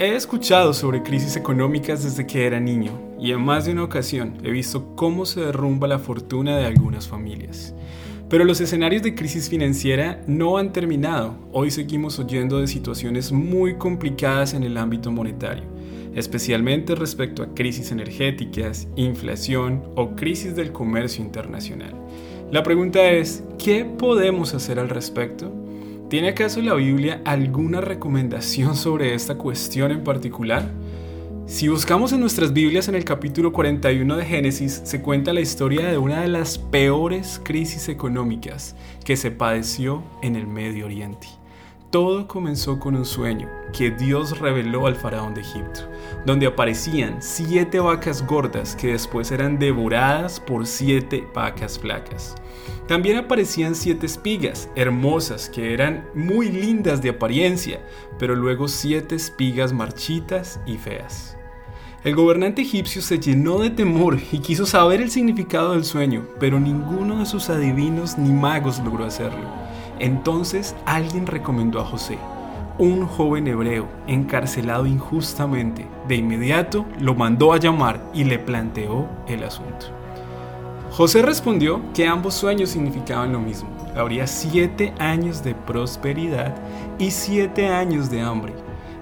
He escuchado sobre crisis económicas desde que era niño y en más de una ocasión he visto cómo se derrumba la fortuna de algunas familias. Pero los escenarios de crisis financiera no han terminado. Hoy seguimos oyendo de situaciones muy complicadas en el ámbito monetario, especialmente respecto a crisis energéticas, inflación o crisis del comercio internacional. La pregunta es, ¿qué podemos hacer al respecto? ¿Tiene acaso la Biblia alguna recomendación sobre esta cuestión en particular? Si buscamos en nuestras Biblias en el capítulo 41 de Génesis, se cuenta la historia de una de las peores crisis económicas que se padeció en el Medio Oriente. Todo comenzó con un sueño que Dios reveló al faraón de Egipto, donde aparecían siete vacas gordas que después eran devoradas por siete vacas flacas. También aparecían siete espigas, hermosas, que eran muy lindas de apariencia, pero luego siete espigas marchitas y feas. El gobernante egipcio se llenó de temor y quiso saber el significado del sueño, pero ninguno de sus adivinos ni magos logró hacerlo. Entonces alguien recomendó a José, un joven hebreo encarcelado injustamente. De inmediato lo mandó a llamar y le planteó el asunto. José respondió que ambos sueños significaban lo mismo. Habría siete años de prosperidad y siete años de hambre.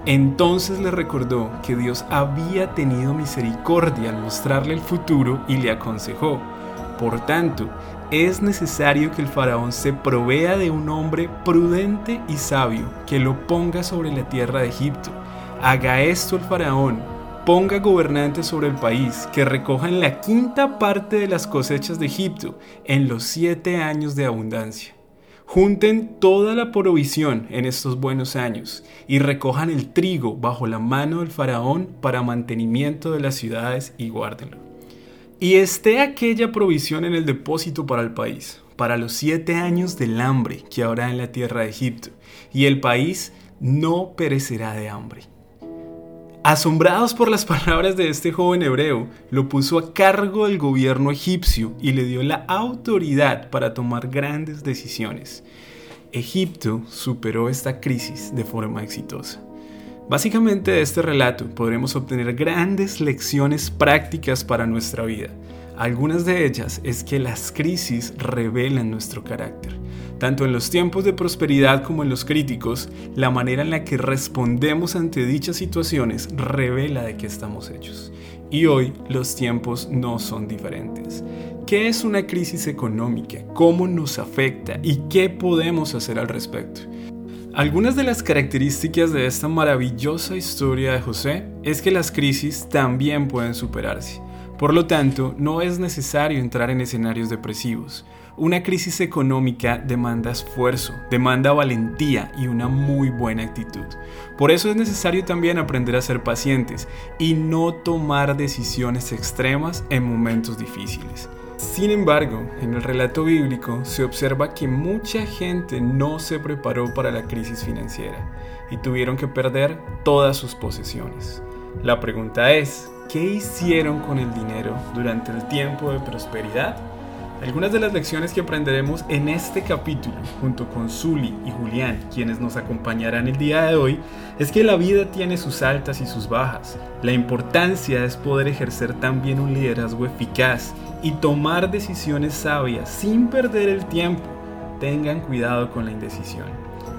Entonces le recordó que Dios había tenido misericordia al mostrarle el futuro y le aconsejó, por tanto, es necesario que el faraón se provea de un hombre prudente y sabio que lo ponga sobre la tierra de Egipto. Haga esto el faraón ponga gobernantes sobre el país que recojan la quinta parte de las cosechas de Egipto en los siete años de abundancia. Junten toda la provisión en estos buenos años y recojan el trigo bajo la mano del faraón para mantenimiento de las ciudades y guárdenlo. Y esté aquella provisión en el depósito para el país, para los siete años del hambre que habrá en la tierra de Egipto, y el país no perecerá de hambre. Asombrados por las palabras de este joven hebreo, lo puso a cargo del gobierno egipcio y le dio la autoridad para tomar grandes decisiones. Egipto superó esta crisis de forma exitosa. Básicamente de este relato podremos obtener grandes lecciones prácticas para nuestra vida. Algunas de ellas es que las crisis revelan nuestro carácter. Tanto en los tiempos de prosperidad como en los críticos, la manera en la que respondemos ante dichas situaciones revela de qué estamos hechos. Y hoy los tiempos no son diferentes. ¿Qué es una crisis económica? ¿Cómo nos afecta? ¿Y qué podemos hacer al respecto? Algunas de las características de esta maravillosa historia de José es que las crisis también pueden superarse. Por lo tanto, no es necesario entrar en escenarios depresivos. Una crisis económica demanda esfuerzo, demanda valentía y una muy buena actitud. Por eso es necesario también aprender a ser pacientes y no tomar decisiones extremas en momentos difíciles. Sin embargo, en el relato bíblico se observa que mucha gente no se preparó para la crisis financiera y tuvieron que perder todas sus posesiones. La pregunta es, ¿qué hicieron con el dinero durante el tiempo de prosperidad? Algunas de las lecciones que aprenderemos en este capítulo, junto con Zully y Julián, quienes nos acompañarán el día de hoy, es que la vida tiene sus altas y sus bajas. La importancia es poder ejercer también un liderazgo eficaz y tomar decisiones sabias sin perder el tiempo. Tengan cuidado con la indecisión.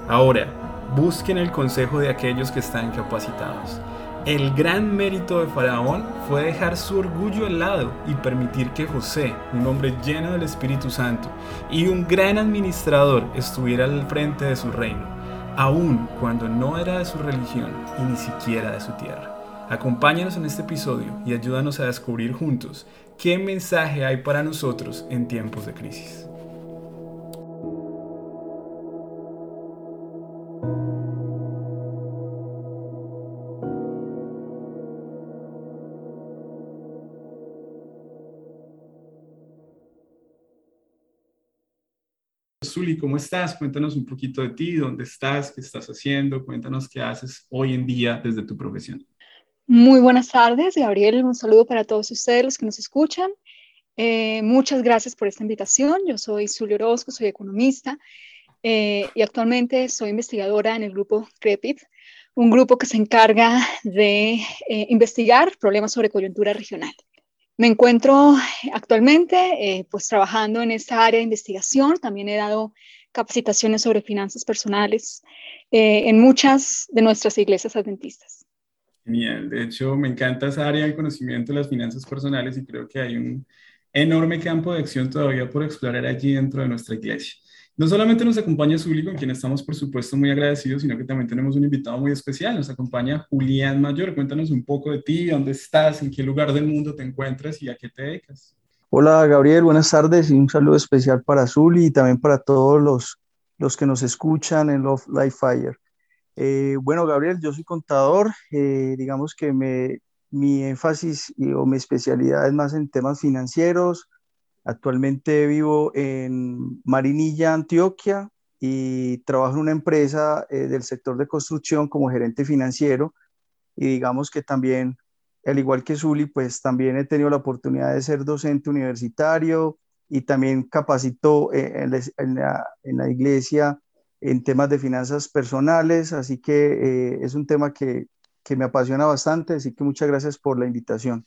Ahora, busquen el consejo de aquellos que están capacitados. El gran mérito de Faraón fue dejar su orgullo al lado y permitir que José, un hombre lleno del Espíritu Santo y un gran administrador, estuviera al frente de su reino, aun cuando no era de su religión y ni siquiera de su tierra. Acompáñanos en este episodio y ayúdanos a descubrir juntos qué mensaje hay para nosotros en tiempos de crisis. Zuli, ¿cómo estás? Cuéntanos un poquito de ti, dónde estás, qué estás haciendo, cuéntanos qué haces hoy en día desde tu profesión. Muy buenas tardes, Gabriel. Un saludo para todos ustedes los que nos escuchan. Eh, muchas gracias por esta invitación. Yo soy Zuli Orozco, soy economista eh, y actualmente soy investigadora en el grupo CREPIT, un grupo que se encarga de eh, investigar problemas sobre coyuntura regional. Me encuentro actualmente pues trabajando en esta área de investigación. También he dado capacitaciones sobre finanzas personales en muchas de nuestras iglesias adventistas. Genial. De hecho, me encanta esa área de conocimiento de las finanzas personales y creo que hay un enorme campo de acción todavía por explorar allí dentro de nuestra iglesia. No solamente nos acompaña Zuli, con quien estamos por supuesto muy agradecidos, sino que también tenemos un invitado muy especial. Nos acompaña Julián Mayor. Cuéntanos un poco de ti, dónde estás, en qué lugar del mundo te encuentras y a qué te dedicas. Hola Gabriel, buenas tardes y un saludo especial para Zuli y también para todos los, los que nos escuchan en Love Life Fire. Eh, bueno, Gabriel, yo soy contador. Eh, digamos que me, mi énfasis o mi especialidad es más en temas financieros, Actualmente vivo en Marinilla, Antioquia, y trabajo en una empresa eh, del sector de construcción como gerente financiero. Y digamos que también, al igual que Zuli, pues también he tenido la oportunidad de ser docente universitario y también capacito en, la, iglesia en temas de finanzas personales. Así que eh, es un tema que, que me apasiona bastante. Así que muchas gracias por la invitación.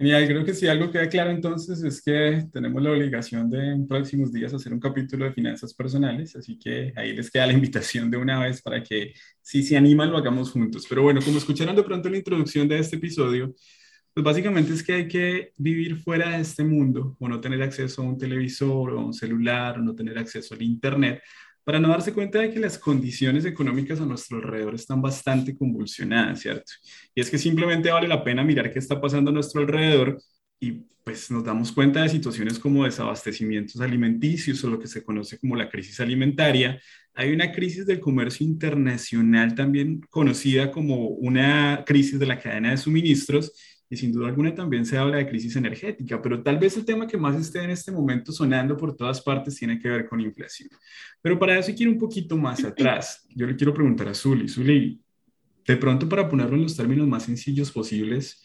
Genial, creo que si algo queda claro entonces es que tenemos la obligación de en próximos días hacer un capítulo de finanzas personales, así que ahí les queda la invitación de una vez para que si se animan lo hagamos juntos. Pero bueno, como escucharon de pronto la introducción de este episodio, pues básicamente es que hay que vivir fuera de este mundo o no tener acceso a un televisor o a un celular o no tener acceso al internet para no darse cuenta de que las condiciones económicas a nuestro alrededor están bastante convulsionadas, ¿cierto? Y es que simplemente vale la pena mirar qué está pasando a nuestro alrededor y pues nos damos cuenta de situaciones como desabastecimientos alimenticios o lo que se conoce como la crisis alimentaria. Hay una crisis del comercio internacional también conocida como una crisis de la cadena de suministros y sin duda alguna también se habla de crisis energética, pero tal vez el tema que más esté en este momento sonando por todas partes tiene que ver con inflación. Pero para eso quiero un poquito más atrás. Yo le quiero preguntar a Zuli, Zuli, de pronto para ponerlo en los términos más sencillos posibles,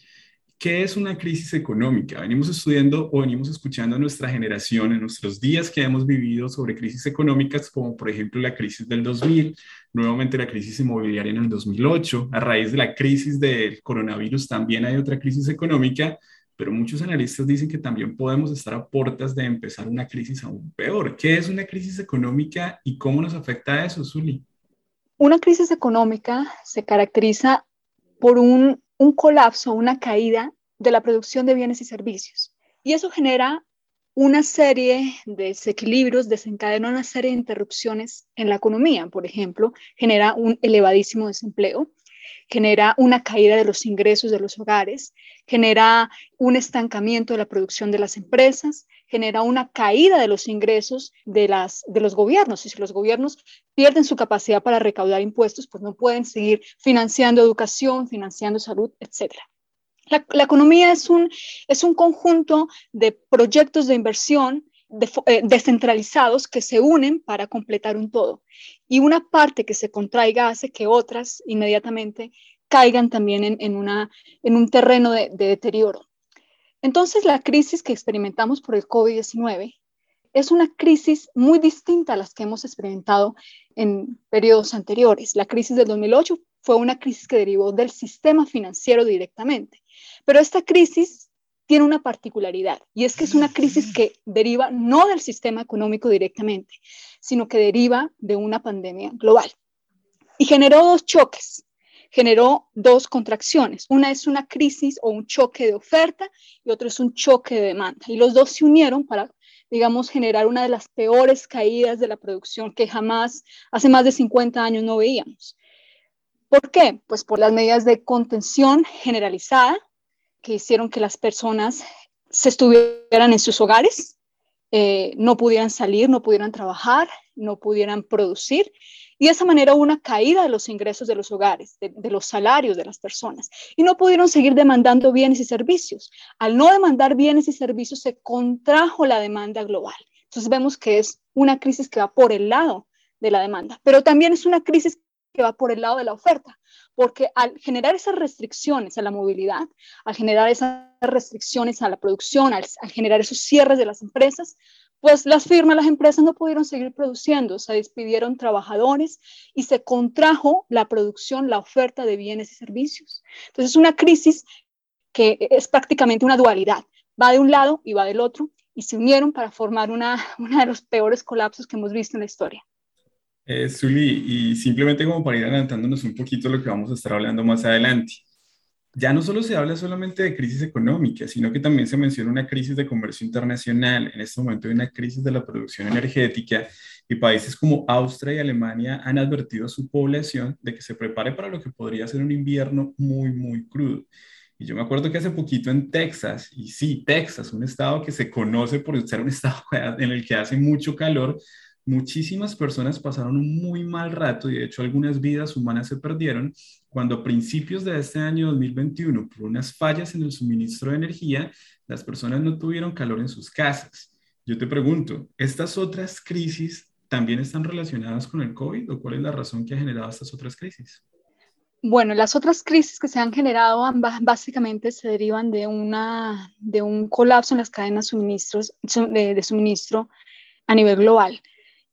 ¿Qué es una crisis económica? Venimos estudiando o venimos escuchando a nuestra generación en nuestros días que hemos vivido sobre crisis económicas, como por ejemplo la crisis del 2000, nuevamente la crisis inmobiliaria en el 2008. A raíz de la crisis del coronavirus también hay otra crisis económica, pero muchos analistas dicen que también podemos estar a puertas de empezar una crisis aún peor. ¿Qué es una crisis económica y cómo nos afecta eso, Zuli? Una crisis económica se caracteriza por un un colapso, una caída de la producción de bienes y servicios. Y eso genera una serie de desequilibrios, desencadena una serie de interrupciones en la economía. Por ejemplo, genera un elevadísimo desempleo, genera una caída de los ingresos de los hogares, genera un estancamiento de la producción de las empresas, genera una caída de los ingresos de, las, de los gobiernos. Y si los gobiernos pierden su capacidad para recaudar impuestos, pues no pueden seguir financiando educación, financiando salud, etc. La, economía es un, es un conjunto de proyectos de inversión eh, descentralizados que se unen para completar un todo. Y una parte que se contraiga hace que otras inmediatamente caigan también en, una, en un terreno de deterioro. Entonces, la crisis que experimentamos por el COVID-19 es una crisis muy distinta a las que hemos experimentado en periodos anteriores. La crisis del 2008 fue una crisis que derivó del sistema financiero directamente, pero esta crisis tiene una particularidad y es que es una crisis que deriva no del sistema económico directamente, sino que deriva de una pandemia global. Y generó dos choques generó dos contracciones. Una es una crisis o un choque de oferta y otro es un choque de demanda. Y los dos se unieron para, digamos, generar una de las peores caídas de la producción que jamás, hace más de 50 años, no veíamos. ¿Por qué? Pues por las medidas de contención generalizada que hicieron que las personas se estuvieran en sus hogares, eh, no pudieran salir, no pudieran trabajar, no pudieran producir y de esa manera hubo una caída de los ingresos de los hogares, de, los salarios de las personas. Y no pudieron seguir demandando bienes y servicios. Al no demandar bienes y servicios se contrajo la demanda global. Entonces vemos que es una crisis que va por el lado de la demanda, pero también es una crisis que va por el lado de la oferta, porque al generar esas restricciones a la movilidad, al generar esas restricciones a la producción, al generar esos cierres de las empresas, pues las firmas, las empresas no pudieron seguir produciendo, se despidieron trabajadores y se contrajo la producción, la oferta de bienes y servicios. Entonces es una crisis que es prácticamente una dualidad, va de un lado y va del otro, y se unieron para formar una, de los peores colapsos que hemos visto en la historia. Eh, Zuli, y simplemente como para ir adelantándonos un poquito lo que vamos a estar hablando más adelante ya no solo se habla solamente de crisis económica, sino que también se menciona una crisis de comercio internacional. En este momento hay una crisis de la producción energética y países como Austria y Alemania han advertido a su población de que se prepare para lo que podría ser un invierno muy, muy crudo. Y yo me acuerdo que hace poquito en Texas, y sí, Texas, un estado que se conoce por ser un estado en el que hace mucho calor, muchísimas personas pasaron un muy mal rato y de hecho algunas vidas humanas se perdieron cuando a principios de este año 2021, por unas fallas en el suministro de energía, las personas no tuvieron calor en sus casas. Yo te pregunto, ¿estas otras crisis también están relacionadas con el COVID o cuál es la razón que ha generado estas otras crisis? Bueno, las otras crisis que se han generado básicamente se derivan de, una, de un colapso en las cadenas suministros, de suministro a nivel global.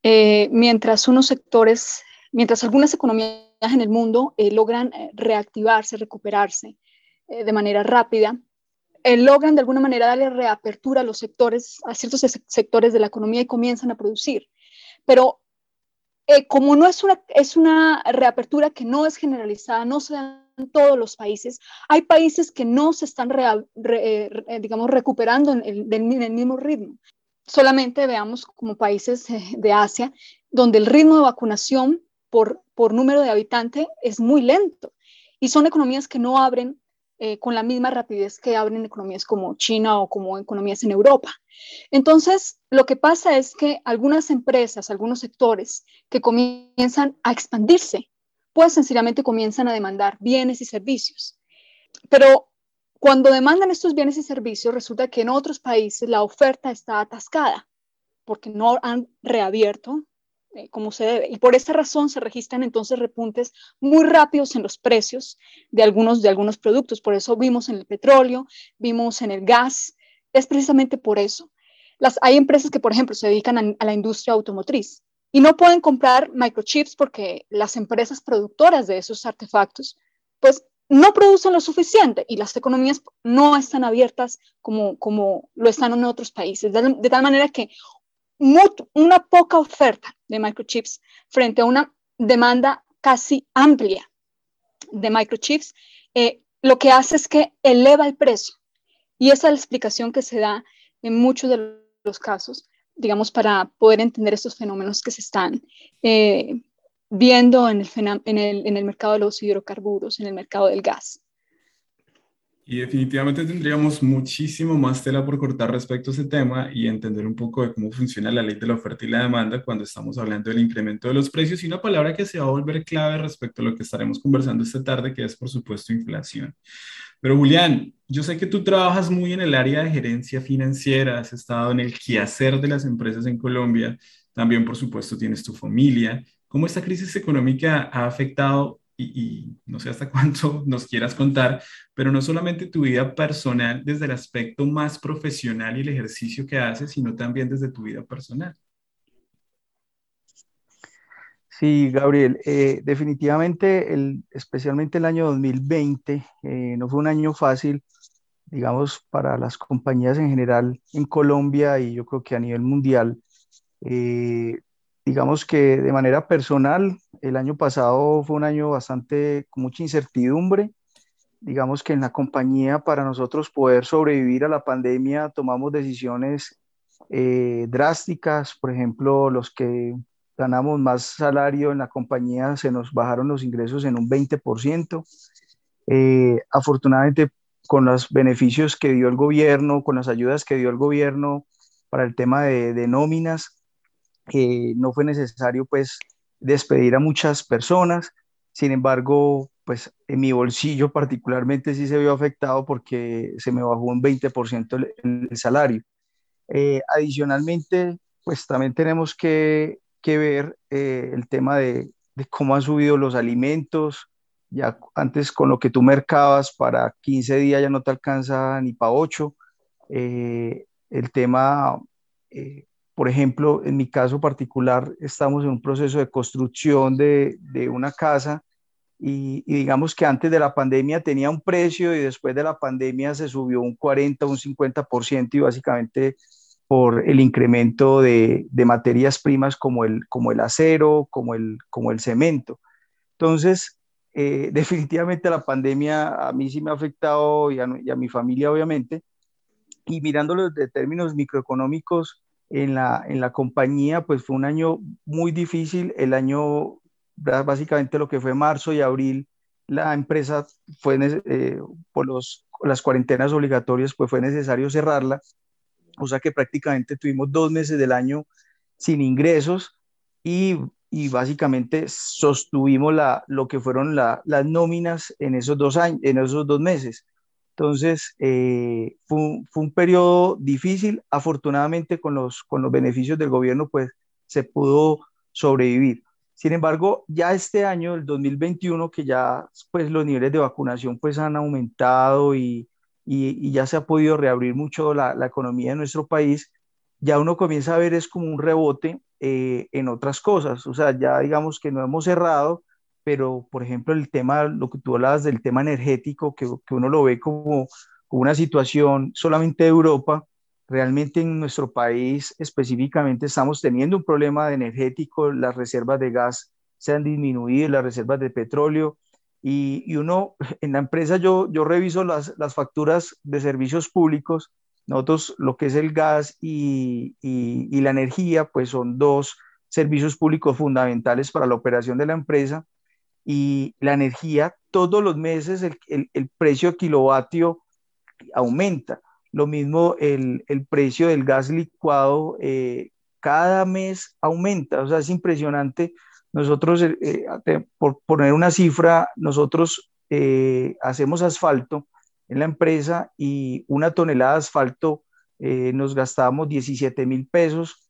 Eh, mientras unos sectores, mientras algunas economías en el mundo eh, logran eh, reactivarse, recuperarse de manera rápida, logran de alguna manera darle reapertura a los sectores, a ciertos sectores de la economía y comienzan a producir. Pero como no es una, es una reapertura que no es generalizada, no se da en todos los países, hay países que no se están, digamos, recuperando en el, mismo ritmo solamente veamos como países eh, de Asia, donde el ritmo de vacunación por, número de habitante es muy lento y son economías que no abren eh, con la misma rapidez que abren economías como China o como economías en Europa. Entonces, lo que pasa es que algunas empresas, algunos sectores que comienzan a expandirse, pues sencillamente comienzan a demandar bienes y servicios. Pero cuando demandan estos bienes y servicios, resulta que en otros países la oferta está atascada porque no han reabierto eh, como se debe. Y por esa razón se registran entonces repuntes muy rápidos en los precios de algunos, de algunos productos. Por eso vimos en el petróleo, vimos en el gas. Es precisamente por eso. Las, hay empresas que, por ejemplo, se dedican a, la industria automotriz y no pueden comprar microchips porque las empresas productoras de esos artefactos, pues no producen lo suficiente y las economías no están abiertas como, como lo están en otros países, de, tal manera que una poca oferta de microchips frente a una demanda casi amplia de microchips, eh, lo que hace es que eleva el precio. Y esa es la explicación que se da en muchos de los casos, digamos, para poder entender estos fenómenos que se están eh, viendo en el, en, el, en el mercado de los hidrocarburos, en el mercado del gas. Y definitivamente tendríamos muchísimo más tela por cortar respecto a ese tema y entender un poco de cómo funciona la ley de la oferta y la demanda cuando estamos hablando del incremento de los precios y una palabra que se va a volver clave respecto a lo que estaremos conversando esta tarde, que es por supuesto inflación. Pero Julián, yo sé que tú trabajas muy en el área de gerencia financiera, has estado en el quehacer de las empresas en Colombia, también por supuesto tienes tu familia cómo esta crisis económica ha afectado, y, no sé hasta cuánto nos quieras contar, pero no solamente tu vida personal desde el aspecto más profesional y el ejercicio que haces, sino también desde tu vida personal. Sí, Gabriel, eh, definitivamente, el, especialmente el año 2020, eh, no fue un año fácil, digamos, para las compañías en general en Colombia y yo creo que a nivel mundial. Eh, digamos que de manera personal, el año pasado fue un año bastante con mucha incertidumbre. Digamos que en la compañía, para nosotros poder sobrevivir a la pandemia, tomamos decisiones eh, drásticas. Por ejemplo, los que ganamos más salario en la compañía, se nos bajaron los ingresos en un 20%. Eh, afortunadamente, con los beneficios que dio el gobierno, con las ayudas que dio el gobierno para el tema de, de nóminas, no fue necesario pues despedir a muchas personas. Sin embargo, pues en mi bolsillo particularmente sí se vio afectado porque se me bajó un 20% el, el, salario. Eh, adicionalmente, pues también tenemos que, que ver eh, el tema de, de, cómo han subido los alimentos. Ya antes con lo que tú mercabas para 15 días ya no te alcanza ni para 8. Eh, el tema por ejemplo, en mi caso particular, estamos en un proceso de construcción de, de una casa y, digamos que antes de la pandemia tenía un precio y después de la pandemia se subió un 40, un 50% y básicamente por el incremento de, de, materias primas como el, como el acero, como el, como el cemento. Entonces, eh, definitivamente la pandemia a mí sí me ha afectado y a, y a mi familia obviamente. Y mirándolo de términos microeconómicos, en la, en la compañía, pues fue un año muy difícil. El año, básicamente lo que fue marzo y abril, la empresa fue, eh, por los, las cuarentenas obligatorias, pues fue necesario cerrarla. O sea que prácticamente tuvimos dos meses del año sin ingresos y, y básicamente sostuvimos la, lo que fueron la, las nóminas en esos dos, años, en esos dos meses. Entonces, eh, fue, un, fue, un, periodo difícil. Afortunadamente, con los, con los beneficios del gobierno, pues se pudo sobrevivir. Sin embargo, ya este año, el 2021, que ya pues, los niveles de vacunación pues, han aumentado y, y, y ya se ha podido reabrir mucho la, la, economía de nuestro país, ya uno comienza a ver es como un rebote eh, en otras cosas. O sea, ya digamos que no hemos cerrado, pero por ejemplo el tema, lo que tú hablabas del tema energético, que, que uno lo ve como, como, una situación solamente de Europa, realmente en nuestro país específicamente estamos teniendo un problema de energético, las reservas de gas se han disminuido, las reservas de petróleo, y, y uno, en la empresa yo, yo reviso las, las facturas de servicios públicos, nosotros lo que es el gas y, y, y la energía, pues son dos servicios públicos fundamentales para la operación de la empresa y la energía, todos los meses el, el, el precio kilovatio aumenta. Lo mismo el, el precio del gas licuado eh, cada mes aumenta. O sea, es impresionante. Nosotros, eh, eh por poner una cifra, nosotros hacemos asfalto en la empresa y una tonelada de asfalto nos gastamos 17 mil pesos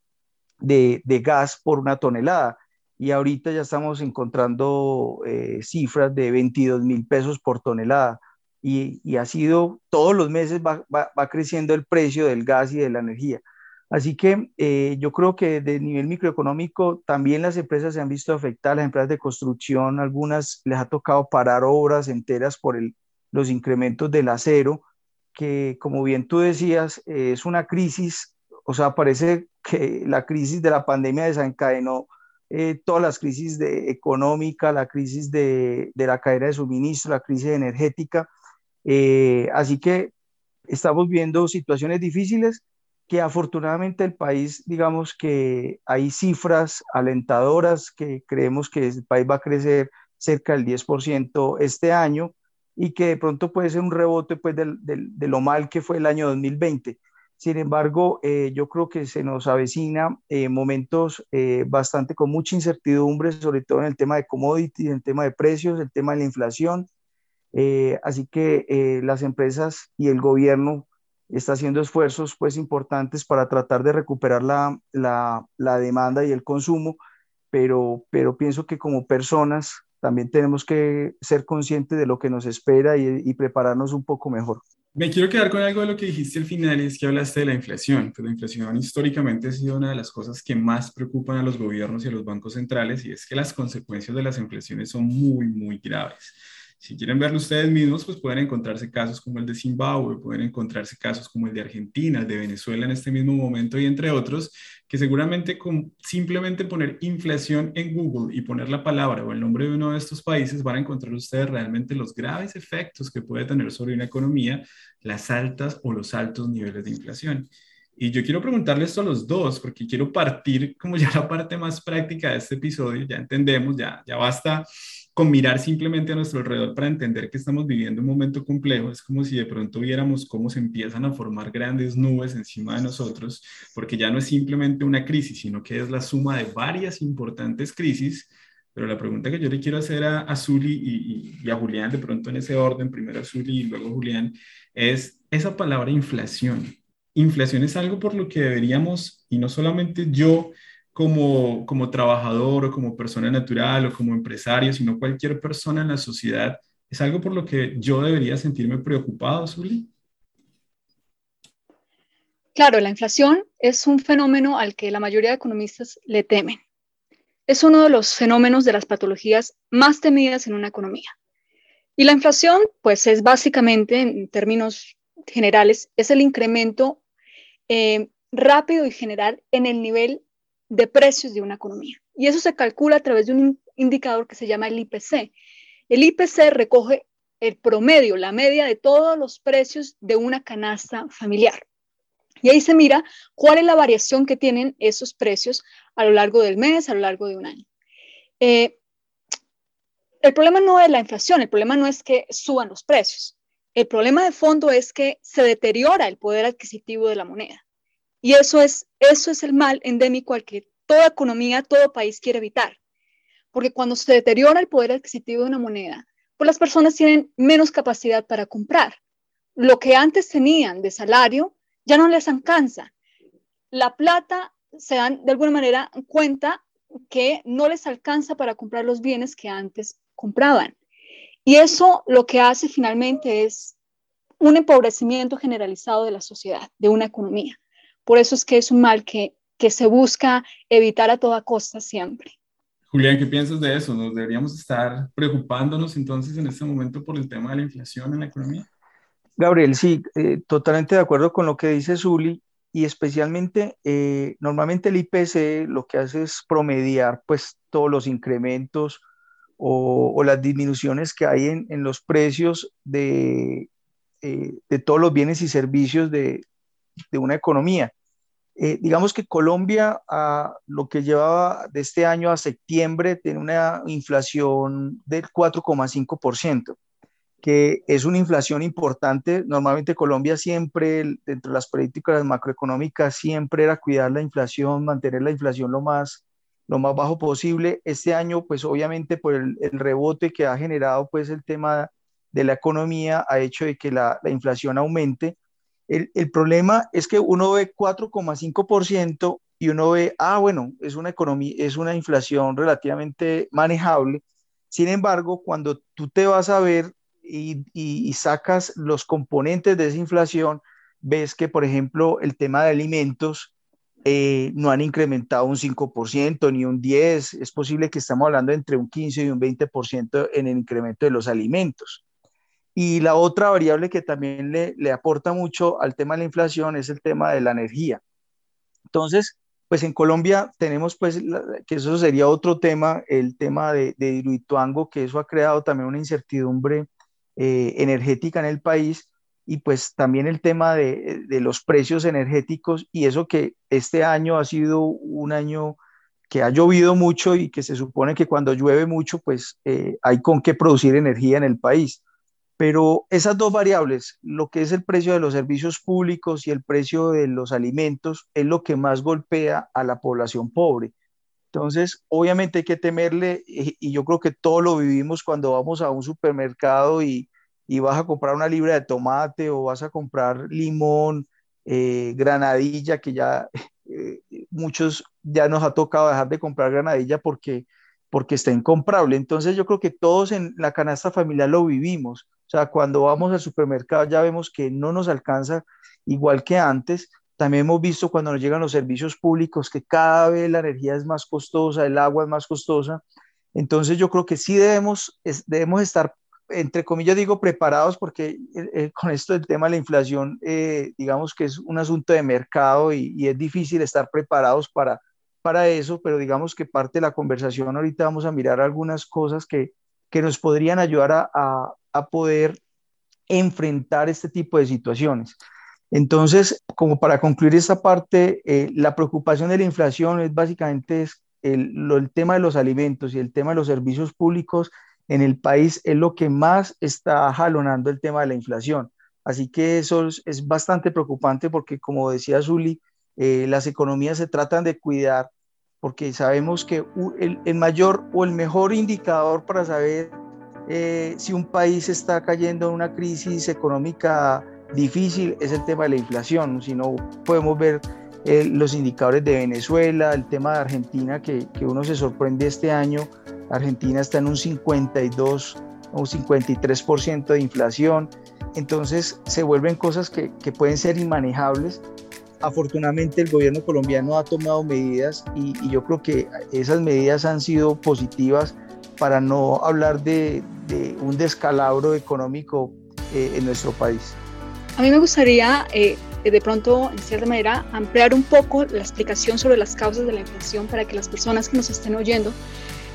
de, de gas por una tonelada y ahorita ya estamos encontrando eh, cifras de 22 mil pesos por tonelada. Y, ha sido, todos los meses va, va, va, creciendo el precio del gas y de la energía. Así que eh, yo creo que de nivel microeconómico también las empresas se han visto afectadas, las empresas de construcción, algunas les ha tocado parar obras enteras por el, los incrementos del acero, que como bien tú decías, eh, es una crisis, o sea, parece que la crisis de la pandemia desencadenó eh, todas las crisis de, económica, la crisis de, de, la cadena de suministro, la crisis energética. Eh, así que estamos viendo situaciones difíciles que afortunadamente el país, digamos que hay cifras alentadoras que creemos que el país va a crecer cerca del 10% este año y que de pronto puede ser un rebote pues, de, de, de lo mal que fue el año 2020. Sin embargo, eh, yo creo que se nos avecina eh, momentos eh, bastante con mucha incertidumbre, sobre todo en el tema de commodities, en el tema de precios, el tema de la inflación. Eh, así que las empresas y el gobierno está haciendo esfuerzos pues importantes para tratar de recuperar la, la, demanda y el consumo, pero, pero pienso que como personas también tenemos que ser conscientes de lo que nos espera y prepararnos un poco mejor. Me quiero quedar con algo de lo que dijiste al final y es que hablaste de la inflación. Pues la inflación históricamente ha sido una de las cosas que más preocupan a los gobiernos y a los bancos centrales y es que las consecuencias de las inflaciones son muy, muy graves. Si quieren verlo ustedes mismos, pues pueden encontrarse casos como el de Zimbabue, pueden encontrarse casos como el de Argentina, el de Venezuela en este mismo momento y entre otros, que seguramente con simplemente poner inflación en Google y poner la palabra o el nombre de uno de estos países van a encontrar ustedes realmente los graves efectos que puede tener sobre una economía las altas o los altos niveles de inflación. Y yo quiero preguntarle esto a los dos, porque quiero partir como ya la parte más práctica de este episodio, ya entendemos, ya, ya basta con mirar simplemente a nuestro alrededor para entender que estamos viviendo un momento complejo. Es como si de pronto viéramos cómo se empiezan a formar grandes nubes encima de nosotros, porque ya no es simplemente una crisis, sino que es la suma de varias importantes crisis. Pero la pregunta que yo le quiero hacer a, a Zuli y, a Julián, de pronto en ese orden, primero a Zuli y luego a Julián, es esa palabra inflación. Inflación es algo por lo que deberíamos, y no solamente yo, como, como trabajador o como persona natural o como empresario, sino cualquier persona en la sociedad, ¿es algo por lo que yo debería sentirme preocupado, Zuli? Claro, la inflación es un fenómeno al que la mayoría de economistas le temen. Es uno de los fenómenos de las patologías más temidas en una economía. Y la inflación, pues es básicamente, en términos generales, es el incremento eh, rápido y general en el nivel de precios de una economía. Y eso se calcula a través de un indicador que se llama el IPC. El IPC recoge el promedio, la media de todos los precios de una canasta familiar. Y ahí se mira cuál es la variación que tienen esos precios a lo largo del mes, a lo largo de un año. Eh, el problema no es la inflación, el problema no es que suban los precios. El problema de fondo es que se deteriora el poder adquisitivo de la moneda. Y eso es, eso es el mal endémico al que toda economía, todo país quiere evitar. Porque cuando se deteriora el poder adquisitivo de una moneda, pues las personas tienen menos capacidad para comprar. Lo que antes tenían de salario ya no les alcanza. La plata se dan de alguna manera cuenta que no les alcanza para comprar los bienes que antes compraban. Y eso lo que hace finalmente es un empobrecimiento generalizado de la sociedad, de una economía. Por eso es que es un mal que, que se busca evitar a toda costa siempre. Julián, ¿qué piensas de eso? ¿Nos deberíamos estar preocupándonos entonces en este momento por el tema de la inflación en la economía? Gabriel, sí, eh, totalmente de acuerdo con lo que dice Zuli y especialmente eh, normalmente el IPC lo que hace es promediar pues todos los incrementos o, las disminuciones que hay en, los precios de, eh, de, todos los bienes y servicios de, de una economía. digamos que Colombia, a lo que llevaba de este año a septiembre, tiene una inflación del 4,5% que es una inflación importante. Normalmente Colombia siempre, dentro de las políticas macroeconómicas, siempre era cuidar la inflación, mantener la inflación lo más, lo más bajo posible. Este año, pues obviamente por el, rebote que ha generado pues el tema de la economía, ha hecho de que la inflación aumente. El, problema es que uno ve 4,5% y uno ve, ah, bueno, es una economía, es una inflación relativamente manejable. Sin embargo, cuando tú te vas a ver y, sacas los componentes de esa inflación, ves que, por ejemplo, el tema de alimentos eh, no han incrementado un 5% ni un 10%, es posible que estamos hablando entre un 15 y un 20% en el incremento de los alimentos. Y la otra variable que también le, le, aporta mucho al tema de la inflación es el tema de la energía. Entonces, pues en Colombia tenemos pues, que eso sería otro tema, el tema de, de Hidroituango, que eso ha creado también una incertidumbre eh, energética en el país y pues también el tema de, los precios energéticos y eso que este año ha sido un año que ha llovido mucho y que se supone que cuando llueve mucho pues eh, hay con qué producir energía en el país. Pero esas dos variables, lo que es el precio de los servicios públicos y el precio de los alimentos, es lo que más golpea a la población pobre. Entonces, obviamente hay que temerle y, yo creo que todo lo vivimos cuando vamos a un supermercado y, vas a comprar una libra de tomate o vas a comprar limón, eh, granadilla, que ya eh, muchos ya nos ha tocado dejar de comprar granadilla porque, porque está incomprable. Entonces, yo creo que todos en la canasta familiar lo vivimos. O sea, cuando vamos al supermercado ya vemos que no nos alcanza igual que antes también hemos visto cuando nos llegan los servicios públicos que cada vez la energía es más costosa, el agua es más costosa. Entonces yo creo que sí debemos, debemos estar, entre comillas digo, preparados porque eh, eh, con esto del tema de la inflación, eh, digamos que es un asunto de mercado y, es difícil estar preparados para, para eso, pero digamos que parte de la conversación ahorita vamos a mirar algunas cosas que, que nos podrían ayudar a, a, a poder enfrentar este tipo de situaciones. Entonces, como para concluir esta parte, eh, la preocupación de la inflación es básicamente el, tema de los alimentos y el tema de los servicios públicos en el país es lo que más está jalonando el tema de la inflación. Así que eso es, bastante preocupante porque, como decía Zuli, eh, las economías se tratan de cuidar porque sabemos que el, mayor o el mejor indicador para saber eh, si un país está cayendo en una crisis económica difícil es el tema de la inflación, si no podemos ver eh, los indicadores de Venezuela, el tema de Argentina, que, que, uno se sorprende este año, Argentina está en un 52 o 53% de inflación, entonces se vuelven cosas que, que, pueden ser inmanejables. Afortunadamente el gobierno colombiano ha tomado medidas y, yo creo que esas medidas han sido positivas para no hablar de, un descalabro económico eh, en nuestro país. A mí me gustaría eh, de pronto, en cierta manera, ampliar un poco la explicación sobre las causas de la inflación para que las personas que nos estén oyendo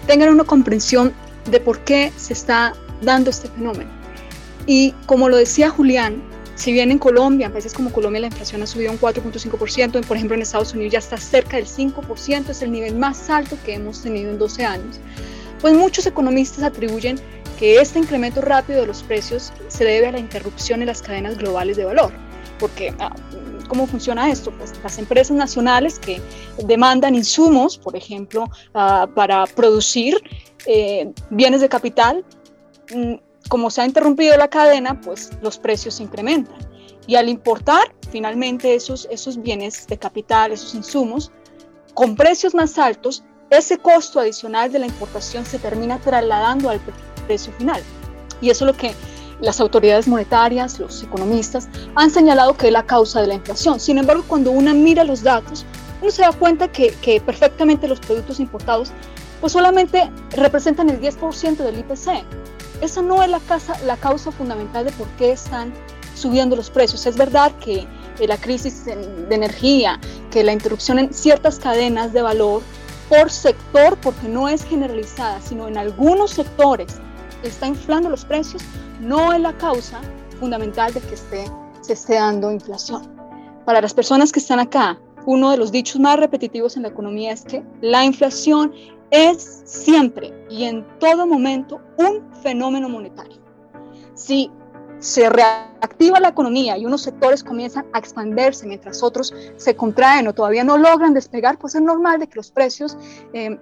tengan una comprensión de por qué se está dando este fenómeno. Y como lo decía Julián, si bien en Colombia, en países como Colombia, la inflación ha subido un 4.5%, por ejemplo en Estados Unidos ya está cerca del 5%, es el nivel más alto que hemos tenido en 12 años, pues muchos economistas atribuyen que este incremento rápido de los precios se debe a la interrupción en las cadenas globales de valor porque ah, ¿cómo funciona esto? Pues las empresas nacionales que demandan insumos, por ejemplo, ah, para producir eh, bienes de capital, mm, como se ha interrumpido la cadena, pues los precios se incrementan. Y al importar finalmente esos, esos bienes de capital, esos insumos, con precios más altos, ese costo adicional de la importación se termina trasladando al precio final. Y eso es lo que las autoridades monetarias, los economistas, han señalado que es la causa de la inflación. Sin embargo, cuando uno mira los datos, uno se da cuenta que, perfectamente los productos importados pues solamente representan el 10% del IPC. Esa no es la, la causa fundamental de por qué están subiendo los precios. Es verdad que la crisis de energía, que la interrupción en ciertas cadenas de valor por sector, porque no es generalizada, sino en algunos sectores está inflando los precios, no es la causa fundamental de que esté, se esté dando inflación. Para las personas que están acá, uno de los dichos más repetitivos en la economía es que la inflación es siempre y en todo momento un fenómeno monetario. Si se reactiva la economía y unos sectores comienzan a expandirse mientras otros se contraen o todavía no logran despegar, pues es normal de que los precios eh,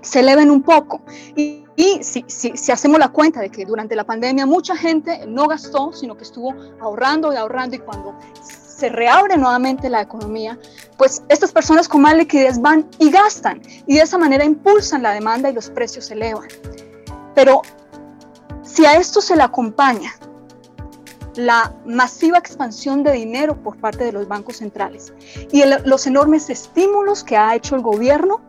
se eleven un poco. Y, si, si, hacemos la cuenta de que durante la pandemia mucha gente no gastó, sino que estuvo ahorrando y ahorrando y cuando se reabre nuevamente la economía, pues estas personas con más liquidez van y gastan y de esa manera impulsan la demanda y los precios se elevan. Pero si a esto se le acompaña la masiva expansión de dinero por parte de los bancos centrales y los enormes estímulos que ha hecho el gobierno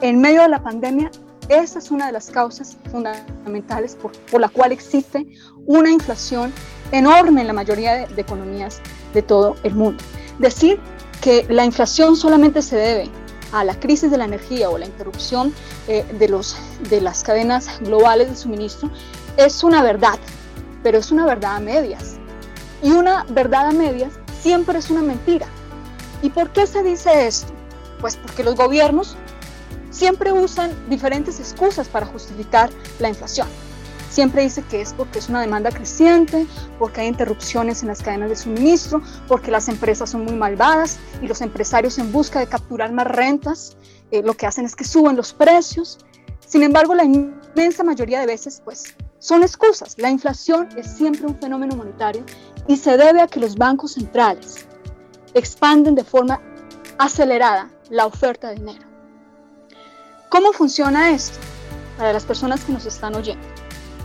en medio de la pandemia, esa es una de las causas fundamentales por, la cual existe una inflación enorme en la mayoría de, economías de todo el mundo. Decir que la inflación solamente se debe a la crisis de la energía o la interrupción eh, de, los, de las cadenas globales de suministro es una verdad, pero es una verdad a medias. Y una verdad a medias siempre es una mentira. ¿Y por qué se dice esto? Pues porque los gobiernos siempre usan diferentes excusas para justificar la inflación. Siempre dice que es porque es una demanda creciente, porque hay interrupciones en las cadenas de suministro, porque las empresas son muy malvadas y los empresarios en busca de capturar más rentas eh, lo que hacen es que suben los precios. Sin embargo, la inmensa mayoría de veces pues son excusas. La inflación es siempre un fenómeno monetario y se debe a que los bancos centrales expanden de forma acelerada la oferta de dinero. ¿Cómo funciona esto para las personas que nos están oyendo?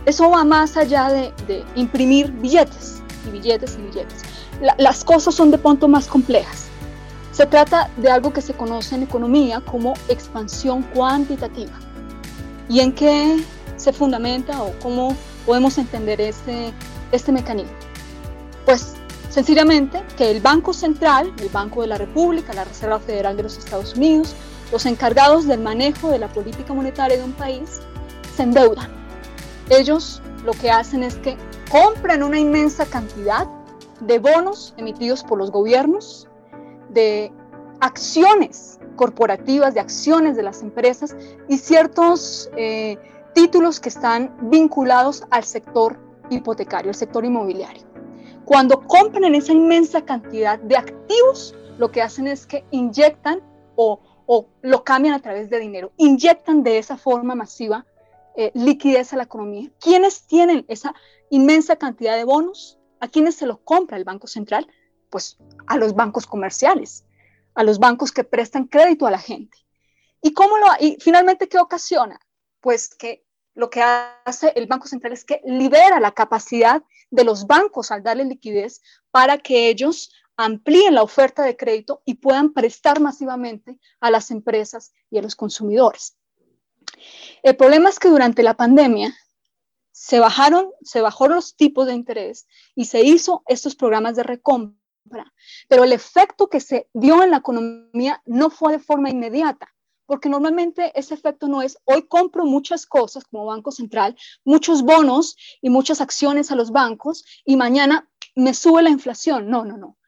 Eso va más allá de, imprimir billetes y billetes y billetes. las cosas son de punto más complejas. Se trata de algo que se conoce en economía como expansión cuantitativa. ¿Y en qué se fundamenta o cómo podemos entender este, este mecanismo? Pues sencillamente que el Banco Central, el Banco de la República, la Reserva Federal de los Estados Unidos, los encargados del manejo de la política monetaria de un país se endeudan. Ellos lo que hacen es que compran una inmensa cantidad de bonos emitidos por los gobiernos, de acciones corporativas, de acciones de las empresas y ciertos eh, títulos que están vinculados al sector hipotecario, al sector inmobiliario. Cuando compran esa inmensa cantidad de activos, lo que hacen es que inyectan o o lo cambian a través de dinero, inyectan de esa forma masiva eh, liquidez a la economía. ¿Quiénes tienen esa inmensa cantidad de bonos? ¿A quiénes se lo compra el Banco Central? Pues a los bancos comerciales, a los bancos que prestan crédito a la gente. ¿Y cómo lo y finalmente qué ocasiona? Pues que lo que hace el Banco Central es que libera la capacidad de los bancos al darle liquidez para que ellos amplíen la oferta de crédito y puedan prestar masivamente a las empresas y a los consumidores. El problema es que durante la pandemia se bajaron, se bajaron los tipos de interés y se hizo estos programas de recompra, pero el efecto que se dio en la economía no fue de forma inmediata, porque normalmente ese efecto no es hoy compro muchas cosas como Banco Central, muchos bonos y muchas acciones a los bancos y mañana me sube la inflación. No, no, no.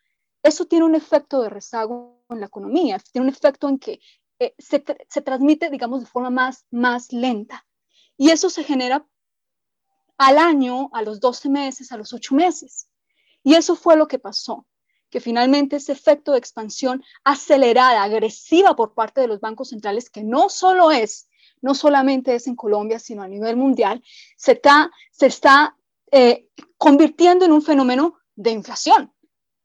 Eso tiene un efecto de rezago en la economía, tiene un efecto en que eh, se, se, transmite, digamos, de forma más, más lenta. Y eso se genera al año, a los 12 meses, a los 8 meses. Y eso fue lo que pasó, que finalmente ese efecto de expansión acelerada, agresiva por parte de los bancos centrales, que no solo es, no solamente es en Colombia, sino a nivel mundial, se está, se está eh, convirtiendo en un fenómeno de inflación.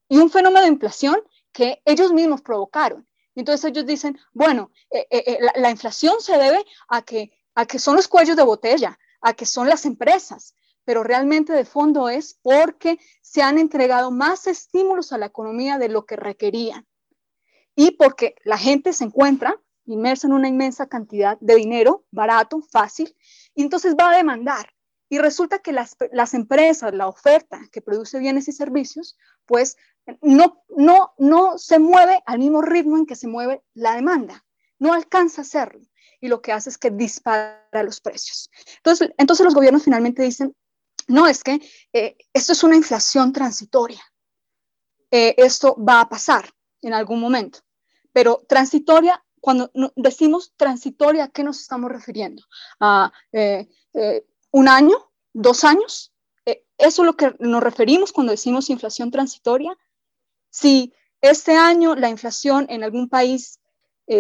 Y un fenómeno de inflación que ellos mismos provocaron. Entonces ellos dicen, bueno, eh, eh, eh, la, inflación se debe a que, a que son los cuellos de botella, a que son las empresas, pero realmente de fondo es porque se han entregado más estímulos a la economía de lo que requerían y porque la gente se encuentra inmersa en una inmensa cantidad de dinero barato, fácil, y entonces va a demandar. Y resulta que las, las empresas, la oferta que produce bienes y servicios, pues no, no, no se mueve al mismo ritmo en que se mueve la demanda, no alcanza a hacerlo y lo que hace es que dispara los precios. Entonces, entonces los gobiernos finalmente dicen, no, es que eh, esto es una inflación transitoria, eh, esto va a pasar en algún momento, pero transitoria, cuando decimos transitoria, ¿a qué nos estamos refiriendo? ¿A eh, un año? ¿Dos años? ¿Eso es lo que nos referimos cuando decimos inflación transitoria? Si este año la inflación en algún país,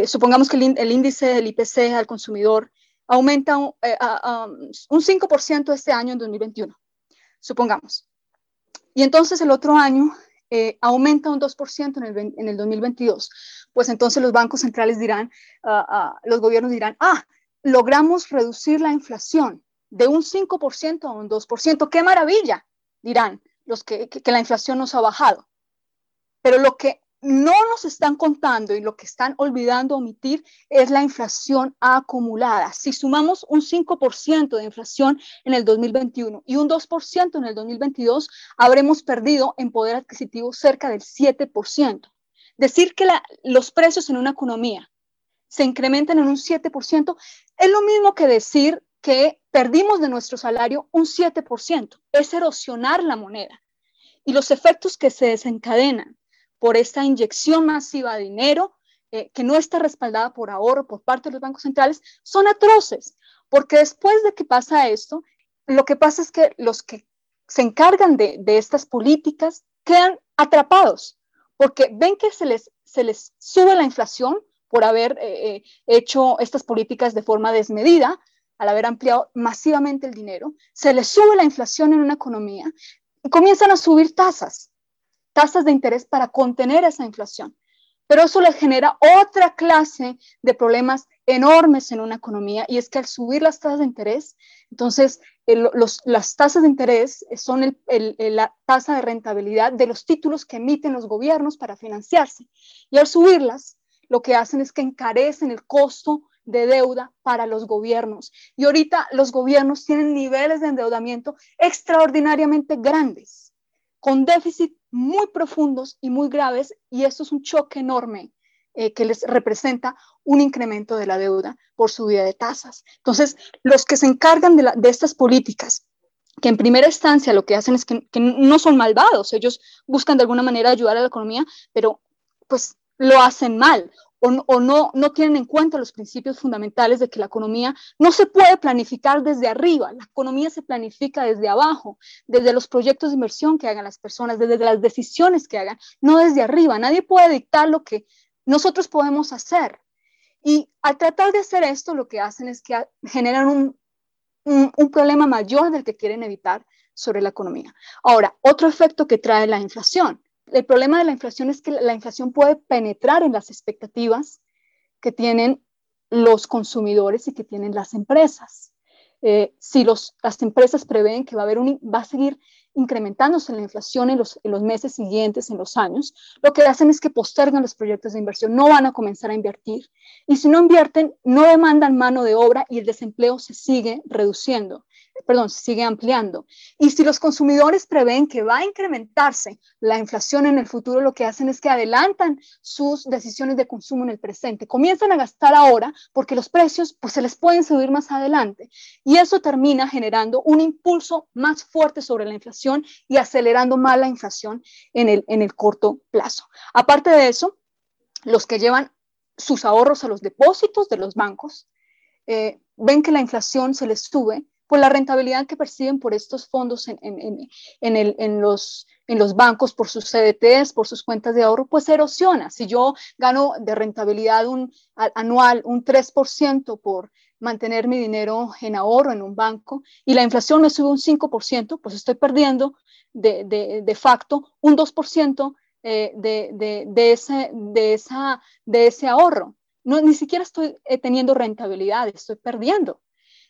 supongamos que el, índice del IPC al consumidor aumenta un, 5% eh, este año en 2021, supongamos. Y entonces el otro año eh, aumenta un 2% en el, en el 2022. Pues entonces los bancos centrales dirán, ah, ah, los gobiernos dirán, ah, logramos reducir la inflación de un 5% a un 2%. ¡Qué maravilla! Dirán los que, que la inflación nos ha bajado. Pero lo que no nos están contando y lo que están olvidando omitir es la inflación acumulada. Si sumamos un 5% de inflación en el 2021 y un 2% en el 2022, habremos perdido en poder adquisitivo cerca del 7%. Decir que los precios en una economía se incrementan en un 7% es lo mismo que decir que perdimos de nuestro salario un 7%. Es erosionar la moneda. Y los efectos que se desencadenan por esta inyección masiva de dinero eh, que no está respaldada por ahorro por parte de los bancos centrales, son atroces, porque después de que pasa esto, lo que pasa es que los que se encargan de, estas políticas quedan atrapados, porque ven que se les, se les sube la inflación por haber eh, eh, hecho estas políticas de forma desmedida, al haber ampliado masivamente el dinero, se les sube la inflación en una economía y comienzan a subir tasas tasas de interés para contener esa inflación. Pero eso le genera otra clase de problemas enormes en una economía y es que al subir las tasas de interés, entonces las tasas de interés son la tasa de rentabilidad de los títulos que emiten los gobiernos para financiarse. Y al subirlas, lo que hacen es que encarecen el costo de deuda para los gobiernos. Y ahorita los gobiernos tienen niveles de endeudamiento extraordinariamente grandes, con déficit muy profundos y muy graves y esto es un choque enorme eh, que les representa un incremento de la deuda por subida de tasas. Entonces, los que se encargan de, estas políticas, que en primera instancia lo que hacen es que, que, no son malvados, ellos buscan de alguna manera ayudar a la economía, pero pues lo hacen mal o, no, no tienen en cuenta los principios fundamentales de que la economía no se puede planificar desde arriba, la economía se planifica desde abajo, desde los proyectos de inversión que hagan las personas, desde las decisiones que hagan, no desde arriba. Nadie puede dictar lo que nosotros podemos hacer. Y al tratar de hacer esto, lo que hacen es que generan un, un problema mayor del que quieren evitar sobre la economía. Ahora, otro efecto que trae la inflación el problema de la inflación es que la inflación puede penetrar en las expectativas que tienen los consumidores y que tienen las empresas. Eh, si las empresas prevén que va a, seguir incrementándose la inflación en los meses siguientes, en los años, lo que hacen es que postergan los proyectos de inversión, no van a comenzar a invertir. Y si no invierten, no demandan mano de obra y el desempleo se sigue reduciendo perdón, sigue ampliando. Y si los consumidores prevén que va a incrementarse la inflación en el futuro, lo que hacen es que adelantan sus decisiones de consumo en el presente. Comienzan a gastar ahora porque los precios pues, se les pueden subir más adelante. Y eso termina generando un impulso más fuerte sobre la inflación y acelerando más la inflación en el, en el corto plazo. Aparte de eso, los que llevan sus ahorros a los depósitos de los bancos, eh, ven que la inflación se les sube pues la rentabilidad que perciben por estos fondos en, en, en, el, en, los, en los bancos, por sus CDTs, por sus cuentas de ahorro, pues erosiona. Si yo gano de rentabilidad un, anual un 3% por mantener mi dinero en ahorro en un banco y la inflación me sube un 5%, pues estoy perdiendo de, de, de facto un 2% eh, de, de, de, ese, de, esa, de ese ahorro. No, ni siquiera estoy eh, teniendo rentabilidad, estoy perdiendo.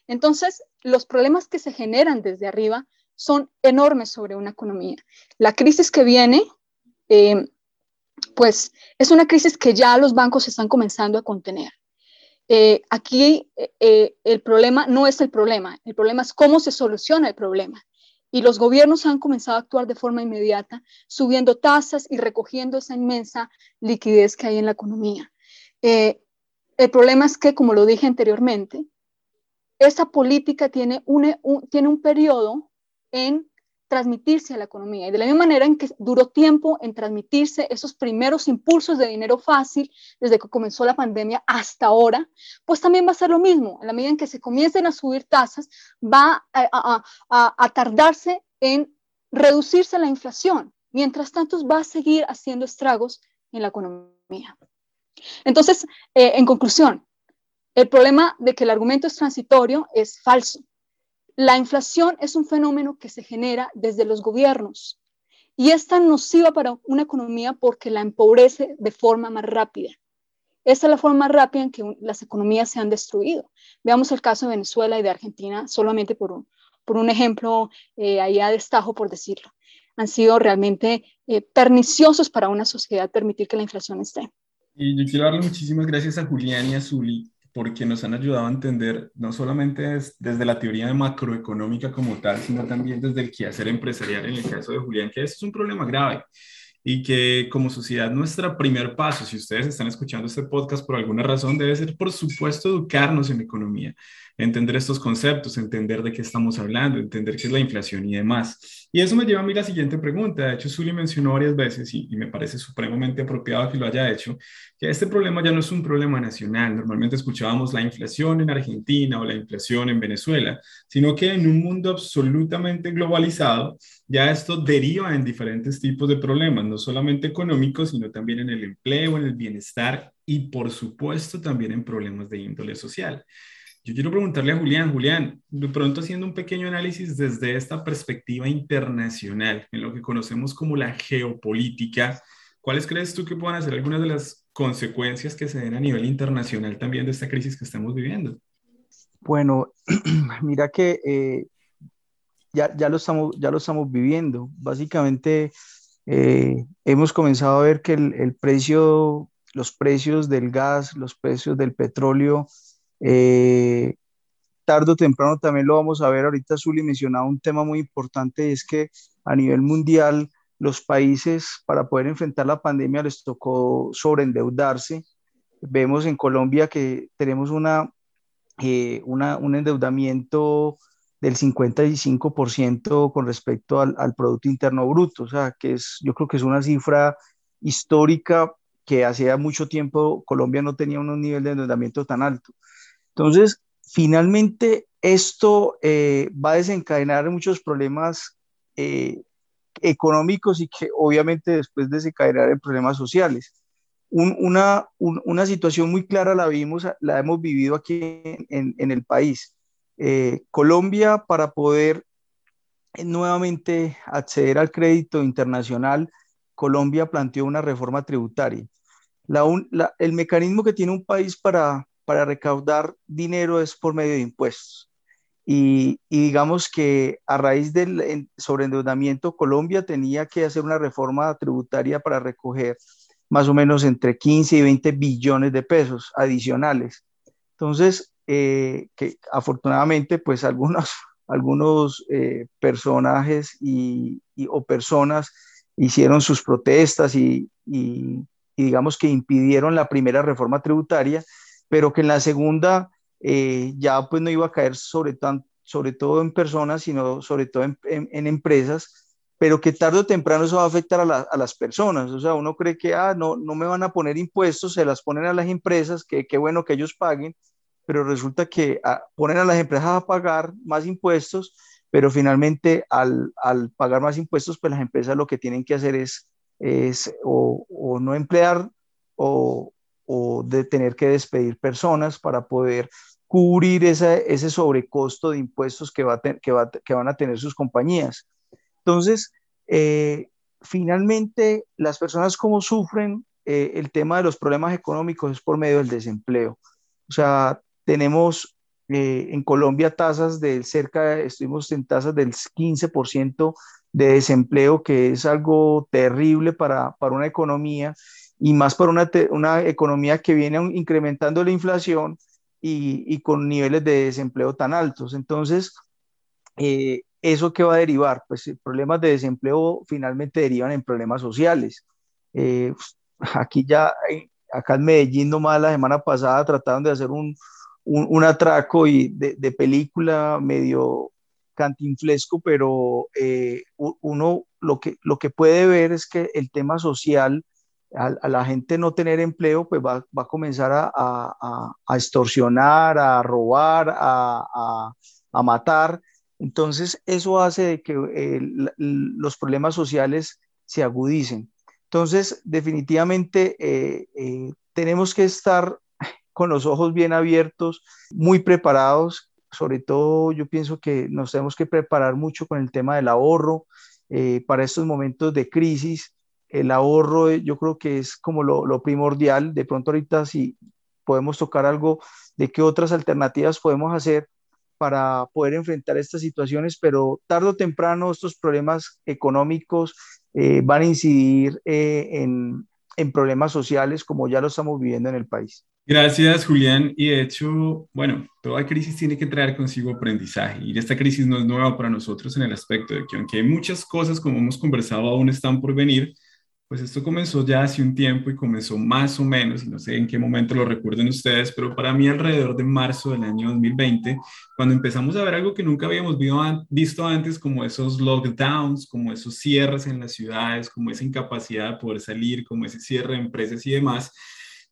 Entonces, los problemas que se generan desde arriba son enormes sobre una economía. La crisis que viene, eh, pues es una crisis que ya los bancos están comenzando a contener. Eh, aquí eh, el problema no es el problema, el problema es cómo se soluciona el problema. Y los gobiernos han comenzado a actuar de forma inmediata, subiendo tasas y recogiendo esa inmensa liquidez que hay en la economía. el problema es que, como lo dije anteriormente, esa política tiene un, tiene un periodo en transmitirse a la economía. Y de la misma manera en que duró tiempo en transmitirse esos primeros impulsos de dinero fácil desde que comenzó la pandemia hasta ahora, pues también va a ser lo mismo. En la medida en que se comiencen a subir tasas, va a, a tardarse en reducirse la inflación. Mientras tanto, va a seguir haciendo estragos en la economía. Entonces, eh, en conclusión, el problema de que el argumento es transitorio es falso. La inflación es un fenómeno que se genera desde los gobiernos y es tan nociva para una economía porque la empobrece de forma más rápida. Esa es la forma rápida en que las economías se han destruido. Veamos el caso de Venezuela y de Argentina solamente por un, por un ejemplo eh, ahí a destajo, por decirlo. Han sido realmente eh, perniciosos para una sociedad permitir que la inflación esté. Y yo quiero darle muchísimas gracias a Julián y a Zuli porque nos han ayudado a entender no solamente desde la teoría macroeconómica como tal, sino también desde el quehacer empresarial en el caso de Julián, que esto es un problema grave y que como sociedad nuestro primer paso, si ustedes están escuchando este podcast por alguna razón, debe ser por supuesto educarnos en economía entender estos conceptos, entender de qué estamos hablando, entender qué es la inflación y demás. Y eso me lleva a mí la siguiente pregunta. De hecho, Zuli mencionó varias veces, y, y me parece supremamente apropiado que lo haya hecho, que este problema ya no es un problema nacional. Normalmente escuchábamos la inflación en Argentina o la inflación en Venezuela, sino que en un mundo absolutamente globalizado, ya esto deriva en diferentes tipos de problemas, no solamente económicos, sino también en el empleo, en el bienestar y por supuesto también en problemas de índole social. Yo quiero preguntarle a Julián, Julián, de pronto haciendo un pequeño análisis desde esta perspectiva internacional, en lo que conocemos como la geopolítica, ¿cuáles crees tú que puedan ser algunas de las consecuencias que se den a nivel internacional también de esta crisis que estamos viviendo? Bueno, mira que eh, ya, ya, lo estamos, ya lo estamos viviendo. Básicamente, eh, hemos comenzado a ver que el, precio, los precios del gas, los precios del petróleo, eh, tarde o temprano también lo vamos a ver. Ahorita Zuli mencionaba un tema muy importante, es que a nivel mundial los países para poder enfrentar la pandemia les tocó sobreendeudarse. Vemos en Colombia que tenemos una, eh, una un endeudamiento del 55% con respecto al, al, Producto Interno Bruto, o sea, que es, yo creo que es una cifra histórica que hacía mucho tiempo Colombia no tenía un nivel de endeudamiento tan alto. Entonces, finalmente, esto eh, va a desencadenar muchos problemas eh, económicos y que obviamente después desencadenar en problemas sociales. una, una, situación muy clara la, vimos, la hemos vivido aquí en, en el país. Eh, Colombia, para poder nuevamente acceder al crédito internacional, Colombia planteó una reforma tributaria. La, la, el mecanismo que tiene un país para para recaudar dinero es por medio de impuestos. y, digamos que a raíz del sobreendeudamiento, Colombia tenía que hacer una reforma tributaria para recoger más o menos entre 15 y 20 billones de pesos adicionales. Entonces, eh, que afortunadamente, pues algunos, algunos eh, personajes y, o personas hicieron sus protestas y, y, digamos que impidieron la primera reforma tributaria, pero que en la segunda eh, ya pues no iba a caer sobre, sobre todo en personas, sino sobre todo en, empresas, pero que tarde o temprano eso va a afectar a, las personas. O sea, uno cree que, ah, no, no me van a poner impuestos, se las ponen a las empresas, que qué bueno que ellos paguen, pero resulta que ah, ponen a las empresas a pagar más impuestos, pero finalmente al, al, pagar más impuestos, pues las empresas lo que tienen que hacer es, es o, o no emplear o, o de tener que despedir personas para poder cubrir ese sobrecosto de impuestos que, va que, que, van a tener sus compañías. Entonces, eh, finalmente, las personas como sufren eh, el tema de los problemas económicos es por medio del desempleo. O sea, tenemos eh, en Colombia tasas del cerca, estuvimos en tasas del 15% de desempleo, que es algo terrible para, para una economía y más para una, una economía que viene incrementando la inflación y, y, con niveles de desempleo tan altos. Entonces, eh, ¿eso qué va a derivar? Pues eh, problemas de desempleo finalmente derivan en problemas sociales. Eh, aquí ya, acá en Medellín nomás la semana pasada trataron de hacer un, un, un atraco y de, de, película medio cantinflesco, pero uno lo que, lo que puede ver es que el tema social a, la gente no tener empleo, pues va, va a comenzar a, a, a, extorsionar, a robar, a, matar. Entonces, eso hace que eh, los problemas sociales se agudicen. Entonces, definitivamente eh, eh, tenemos que estar con los ojos bien abiertos, muy preparados. Sobre todo, yo pienso que nos tenemos que preparar mucho con el tema del ahorro para estos momentos de crisis el ahorro eh, yo creo que es como lo, primordial. De pronto ahorita si podemos tocar algo de qué otras alternativas podemos hacer para poder enfrentar estas situaciones, pero tarde o temprano estos problemas económicos eh, van a incidir eh, en, en problemas sociales como ya lo estamos viviendo en el país. Gracias, Julián. Y de hecho, bueno, toda crisis tiene que traer consigo aprendizaje. Y esta crisis no es nueva para nosotros en el aspecto de que aunque hay muchas cosas, como hemos conversado, aún están por venir, pues esto comenzó ya hace un tiempo y comenzó más o menos, no sé en qué momento lo recuerden ustedes, pero para mí alrededor de marzo del año 2020, cuando empezamos a ver algo que nunca habíamos visto antes, como esos lockdowns, como esos cierres en las ciudades, como esa incapacidad de poder salir, como ese cierre de empresas y demás.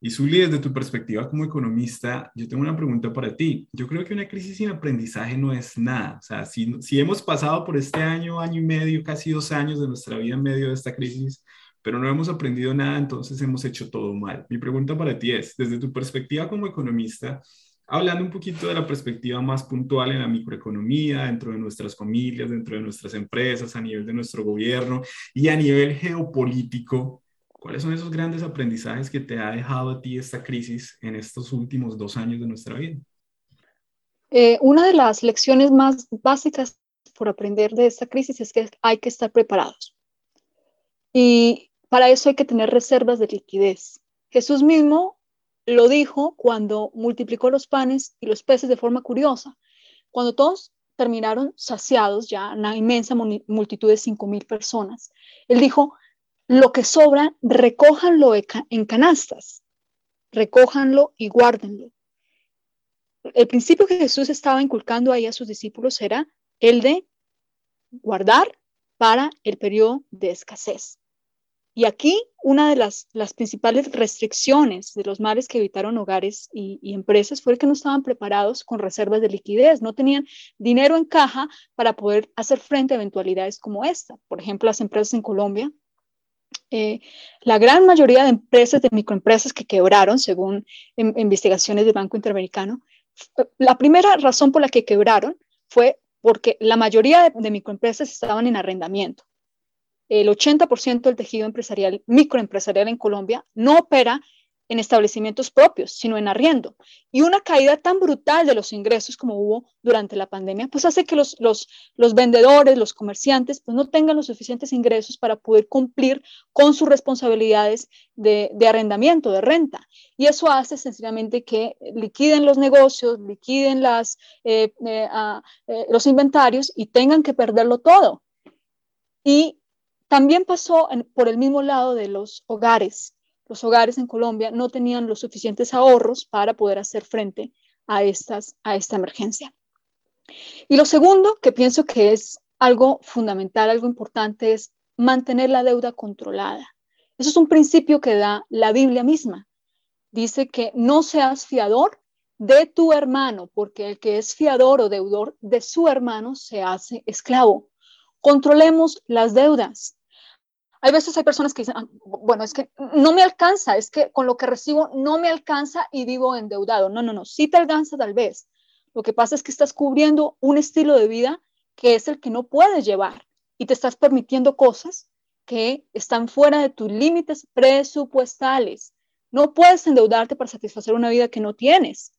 Y Zuli, desde tu perspectiva como economista, yo tengo una pregunta para ti. Yo creo que una crisis sin aprendizaje no es nada. O sea, si, si hemos pasado por este año, año y medio, casi dos años de nuestra vida en medio de esta crisis, pero no hemos aprendido nada, entonces hemos hecho todo mal. Mi pregunta para ti es, desde tu perspectiva como economista, hablando un poquito de la perspectiva más puntual en la microeconomía, dentro de nuestras familias, dentro de nuestras empresas, a nivel de nuestro gobierno y a nivel geopolítico, ¿cuáles son esos grandes aprendizajes que te ha dejado a ti esta crisis en estos últimos dos años de nuestra vida? Eh, una de las lecciones más básicas por aprender de esta crisis es que hay que estar preparados. Y para eso hay que tener reservas de liquidez. Jesús mismo lo dijo cuando multiplicó los panes y los peces de forma curiosa. Cuando todos terminaron saciados, ya una inmensa multitud de cinco mil personas, él dijo, lo que sobra, recójanlo en canastas, recójanlo y guárdenlo. El principio que Jesús estaba inculcando ahí a sus discípulos era el de guardar para el periodo de escasez. Y aquí una de las, principales restricciones de los mares que evitaron hogares y, empresas fue que no estaban preparados con reservas de liquidez, no tenían dinero en caja para poder hacer frente a eventualidades como esta. Por ejemplo, las empresas en Colombia, eh, la gran mayoría de empresas, de microempresas que quebraron, según investigaciones del Banco Interamericano, la primera razón por la que quebraron fue porque la mayoría de microempresas estaban en arrendamiento el 80% del tejido empresarial, microempresarial en Colombia no opera en establecimientos propios, sino en arriendo. Y una caída tan brutal de los ingresos como hubo durante la pandemia, pues hace que los, los, los vendedores, los comerciantes, pues no tengan los suficientes ingresos para poder cumplir con sus responsabilidades de, de arrendamiento, de renta. Y eso hace sencillamente que liquiden los negocios, liquiden las, eh, eh, eh, los inventarios y tengan que perderlo todo. Y también pasó por el mismo lado de los hogares los hogares en Colombia no tenían los suficientes ahorros para poder hacer frente a, estas, a esta emergencia. Y lo segundo que pienso que es algo fundamental, algo importante, es mantener la deuda controlada. Eso es un principio que da la Biblia misma. Dice que no seas fiador de tu hermano, porque el que es fiador o deudor de su hermano se hace esclavo. Controlemos las deudas. Hay veces hay personas que dicen, ah, bueno, es que no me alcanza, es que con lo que recibo no me alcanza y vivo endeudado. No, no, no, sí te alcanza tal vez. Lo que pasa es que estás cubriendo un estilo de vida que es el que no puedes llevar y te estás permitiendo cosas que están fuera de tus límites presupuestales. No puedes endeudarte para satisfacer una vida que no tienes.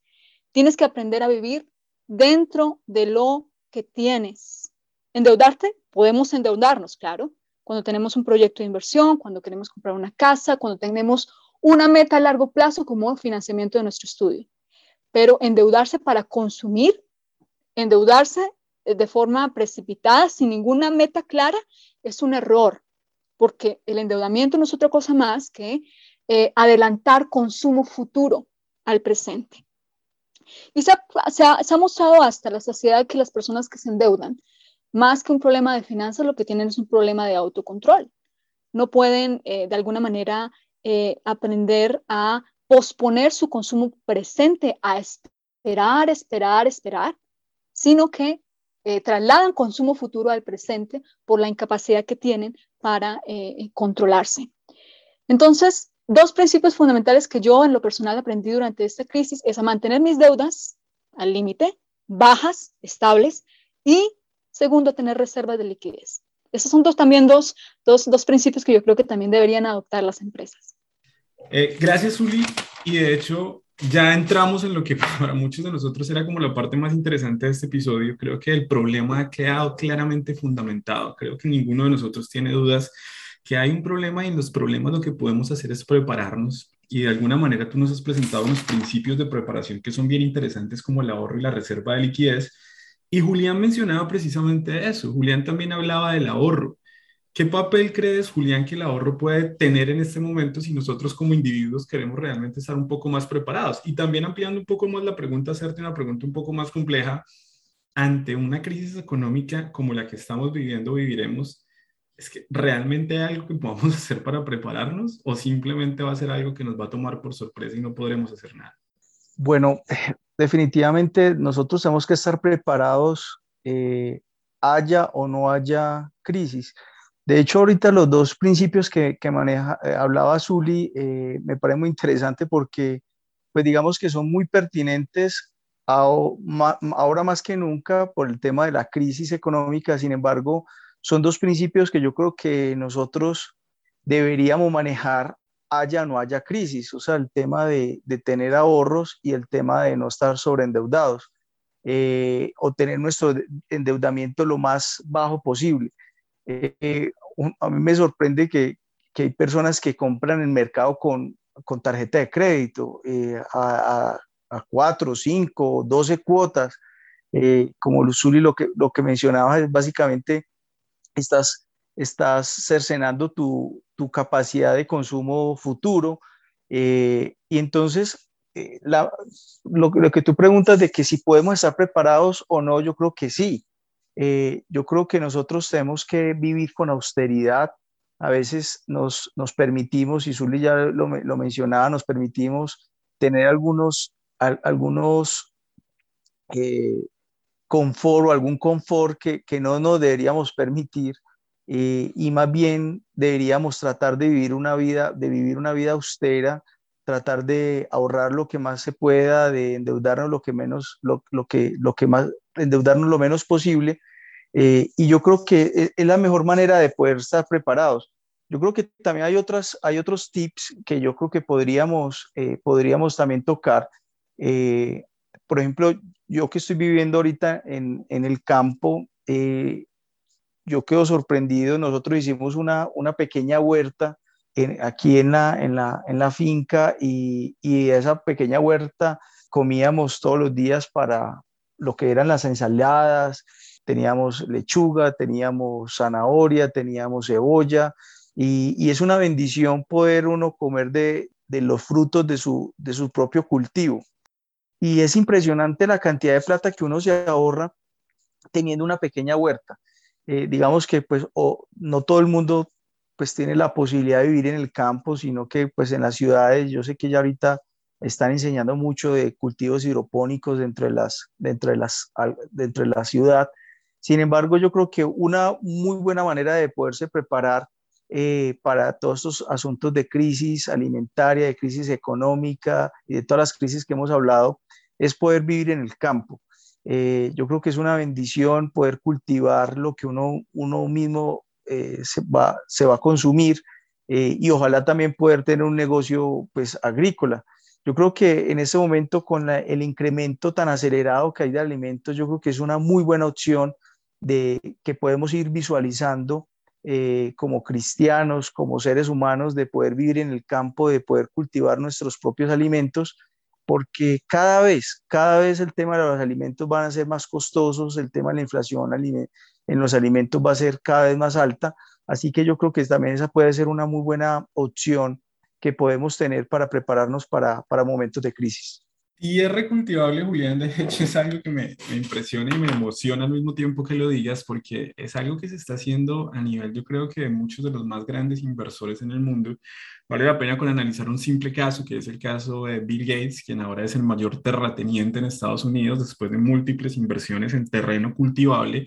Tienes que aprender a vivir dentro de lo que tienes. Endeudarte, podemos endeudarnos, claro, cuando tenemos un proyecto de inversión, cuando queremos comprar una casa, cuando tenemos una meta a largo plazo como financiamiento de nuestro estudio. Pero endeudarse para consumir, endeudarse eh, de forma precipitada, sin ninguna meta clara, es un error, porque el endeudamiento no es otra cosa más que eh, adelantar consumo futuro al presente. Y se ha, mostrado hasta la saciedad que las personas que se endeudan más que un problema de finanzas, lo que tienen es un problema de autocontrol. No pueden, eh, de alguna manera, eh, aprender a posponer su consumo presente, a esperar, esperar, esperar, sino que eh, trasladan consumo futuro al presente por la incapacidad que tienen para controlarse. Entonces, dos principios fundamentales que yo en lo personal aprendí durante esta crisis es a mantener mis deudas al límite, bajas, estables, y Segundo, tener reservas de liquidez. Esos son dos, también dos, dos, dos principios que yo creo que también deberían adoptar las empresas. Eh, gracias, Uli. Y de hecho, ya entramos en lo que para muchos de nosotros era como la parte más interesante de este episodio. Creo que el problema ha quedado claramente fundamentado. Creo que ninguno de nosotros tiene dudas que hay un problema y en los problemas lo que podemos hacer es prepararnos. Y de alguna manera tú nos has presentado unos principios de preparación que son bien interesantes como el ahorro y la reserva de liquidez y Julián mencionaba precisamente eso. Julián también hablaba del ahorro. ¿Qué papel crees, Julián, que el ahorro puede tener en este momento si nosotros como individuos queremos realmente estar un poco más preparados? Y también ampliando un poco más la pregunta, hacerte una pregunta un poco más compleja. Ante una crisis económica como la que estamos viviendo, viviremos, ¿es que realmente algo que podamos hacer para prepararnos o simplemente va a ser algo que nos va a tomar por sorpresa y no podremos hacer nada? Bueno, definitivamente nosotros tenemos que estar preparados, eh, haya o no haya crisis. De hecho, ahorita los dos principios que, maneja, eh, hablaba Zuli eh, me parece muy interesante porque, pues digamos que son muy pertinentes ahora más que nunca por el tema de la crisis económica. Sin embargo, son dos principios que yo creo que nosotros deberíamos manejar haya o no haya crisis, o sea, el tema de, tener ahorros y el tema de no estar sobreendeudados eh, o tener nuestro endeudamiento lo más bajo posible. Eh, a mí me sorprende que, hay personas que compran en mercado con, tarjeta de crédito eh, a, a, 4, 5, 12 cuotas. como Luzuli lo que, lo que mencionaba es básicamente estás, estás cercenando tu, tu capacidad de consumo futuro. Eh, y entonces, eh, lo, que tú preguntas de que si podemos estar preparados o no, yo creo que sí. Eh, yo creo que nosotros tenemos que vivir con austeridad. A veces nos, nos permitimos, y Zully ya lo, lo, mencionaba, nos permitimos tener algunos, algunos confort o algún confort que, que no nos deberíamos permitir eh, y más bien deberíamos tratar de vivir una vida, de vivir una vida austera, tratar de ahorrar lo que más se pueda, de endeudarnos lo que menos, lo, que, lo que más, endeudarnos lo menos posible. Eh, y yo creo que e, es, la mejor manera de poder estar preparados. Yo creo que también hay, otras, hay otros tips que yo creo que podríamos, eh, podríamos también tocar. Por ejemplo, yo que estoy viviendo ahorita en, en el campo, yo quedo sorprendido. Nosotros hicimos una, una pequeña huerta aquí en la, en, la, en la finca y, y esa pequeña huerta comíamos todos los días para lo que eran las ensaladas, teníamos lechuga, teníamos zanahoria, teníamos cebolla y, y es una bendición poder uno comer de, de los frutos de su, de su propio cultivo. Y es impresionante la cantidad de plata que uno se ahorra teniendo una pequeña huerta. Eh, digamos que pues no todo el mundo pues tiene la posibilidad de vivir en el campo, sino que pues en las ciudades, yo sé que ya ahorita están enseñando mucho de cultivos hidropónicos dentro de, las, dentro de, las, dentro de la ciudad. Sin embargo, yo creo que una muy buena manera de poderse preparar eh, para todos estos asuntos de crisis alimentaria, de crisis económica y de todas las crisis que hemos hablado, es poder vivir en el campo. Eh, yo creo que es una bendición poder cultivar lo que uno, uno mismo eh, se, va, se va a consumir y ojalá también poder tener un negocio pues agrícola. Yo creo que en ese momento con el incremento tan acelerado que hay de alimentos, yo creo que es una muy buena opción de que podemos ir visualizando eh, como cristianos, como seres humanos, de poder vivir en el campo, de poder cultivar nuestros propios alimentos, porque cada vez, cada vez el tema de los alimentos van a ser más costosos, el tema de la inflación en los alimentos va a ser cada vez más alta, así que yo creo que también esa puede ser una muy buena opción que podemos tener para prepararnos para, para momentos de crisis. Y es recultivable, Julián, de hecho es algo que me, me, impresiona y me emociona al mismo tiempo que lo digas, porque es algo que se está haciendo a nivel, yo creo que de muchos de los más grandes inversores en el mundo. Vale la pena con analizar un simple caso, que es el caso de Bill Gates, quien ahora es el mayor terrateniente en Estados Unidos después de múltiples inversiones en terreno cultivable.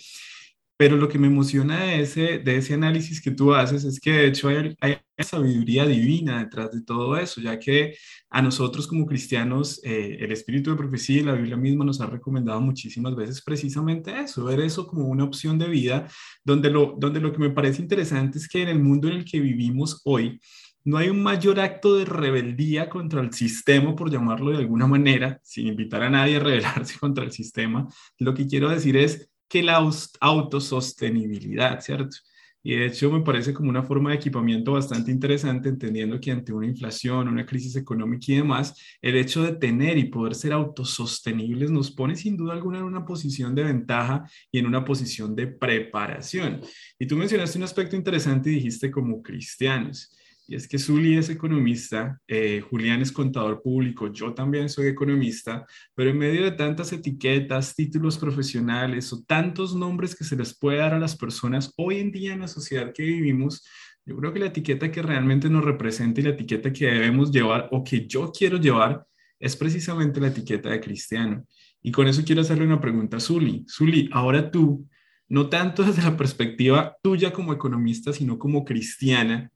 Pero lo que me emociona de ese, de ese análisis que tú haces es que de hecho hay, hay sabiduría divina detrás de todo eso, ya que a nosotros como cristianos eh, el espíritu de profecía y la Biblia misma nos ha recomendado muchísimas veces precisamente eso, ver eso como una opción de vida, donde lo, donde lo que me parece interesante es que en el mundo en el que vivimos hoy, no hay un mayor acto de rebeldía contra el sistema, por llamarlo de alguna manera, sin invitar a nadie a rebelarse contra el sistema. Lo que quiero decir es que la autosostenibilidad, ¿cierto? Y de hecho me parece como una forma de equipamiento bastante interesante, entendiendo que ante una inflación, una crisis económica y demás, el hecho de tener y poder ser autosostenibles nos pone sin duda alguna en una posición de ventaja y en una posición de preparación. Y tú mencionaste un aspecto interesante y dijiste como cristianos. Y es que Zuli es economista, eh, Julián es contador público, yo también soy economista, pero en medio de tantas etiquetas, títulos profesionales o tantos nombres que se les puede dar a las personas hoy en día en la sociedad que vivimos, yo creo que la etiqueta que realmente nos representa y la etiqueta que debemos llevar o que yo quiero llevar es precisamente la etiqueta de cristiano. Y con eso quiero hacerle una pregunta a Zuli. Zuli, ahora tú, no tanto desde la perspectiva tuya como economista, sino como cristiana,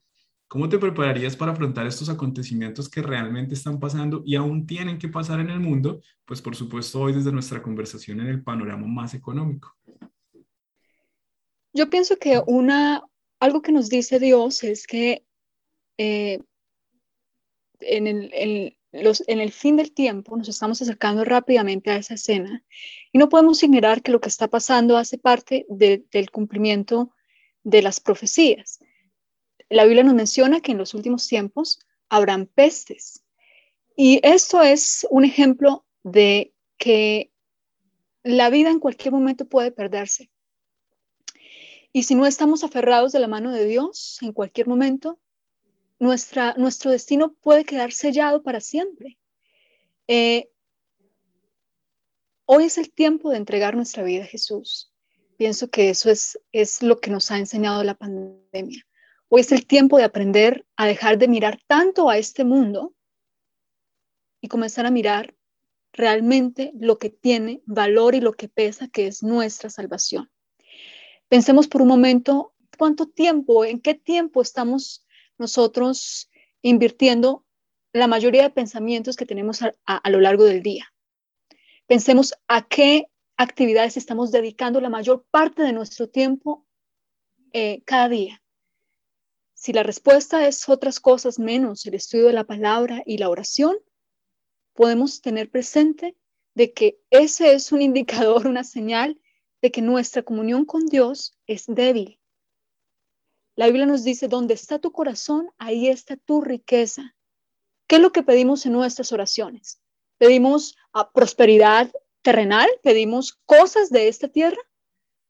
¿Cómo te prepararías para afrontar estos acontecimientos que realmente están pasando y aún tienen que pasar en el mundo? Pues por supuesto hoy desde nuestra conversación en el panorama más económico. Yo pienso que una, algo que nos dice Dios es que eh, en, el, los, en, el, fin del tiempo nos estamos acercando rápidamente a esa escena y no podemos ignorar que lo que está pasando hace parte del cumplimiento de las profecías. La Biblia nos menciona que en los últimos tiempos habrán pestes. Y esto es un ejemplo de que la vida en cualquier momento puede perderse. Y si no estamos aferrados de la mano de Dios, en cualquier momento, nuestra, nuestro destino puede quedar sellado para siempre. Eh, hoy es el tiempo de entregar nuestra vida a Jesús. Pienso que eso es, es lo que nos ha enseñado la pandemia. Hoy es el tiempo de aprender a dejar de mirar tanto a este mundo y comenzar a mirar realmente lo que tiene valor y lo que pesa, que es nuestra salvación. Pensemos por un momento cuánto tiempo, en qué tiempo estamos nosotros invirtiendo la mayoría de pensamientos que tenemos a, lo largo del día. Pensemos a qué actividades estamos dedicando la mayor parte de nuestro tiempo eh, cada día Si la respuesta es otras cosas menos el estudio de la palabra y la oración, podemos tener presente de que ese es un indicador, una señal de que nuestra comunión con Dios es débil. La Biblia nos dice, donde está tu corazón, ahí está tu riqueza. ¿Qué es lo que pedimos en nuestras oraciones? ¿Pedimos a prosperidad terrenal? ¿Pedimos cosas de esta tierra?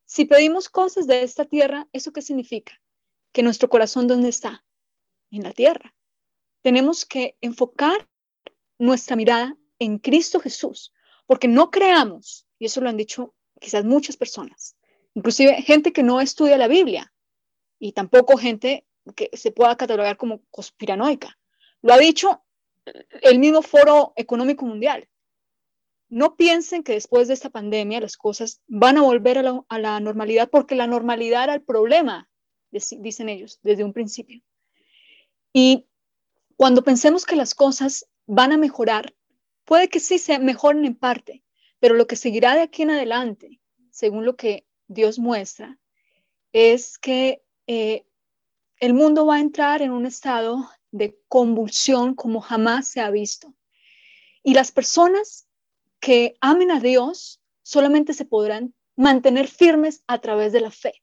Si pedimos cosas de esta tierra, ¿eso qué significa? Que nuestro corazón, ¿dónde está? En la tierra. Tenemos que enfocar nuestra mirada en Cristo Jesús, porque no creamos, y eso lo han dicho quizás muchas personas, inclusive gente que no estudia la Biblia y tampoco gente que se pueda catalogar como conspiranoica. Lo ha dicho el mismo Foro Económico Mundial. No piensen que después de esta pandemia las cosas van a volver a la, normalidad porque la normalidad era el problema, dicen ellos, desde un principio. Y cuando pensemos que las cosas van a mejorar, puede que sí se mejoren en parte, pero lo que seguirá de aquí en adelante, según lo que Dios muestra, es que eh, el mundo va a entrar en un estado de convulsión como jamás se ha visto. Y las personas que amen a Dios solamente se podrán mantener firmes a través de la fe.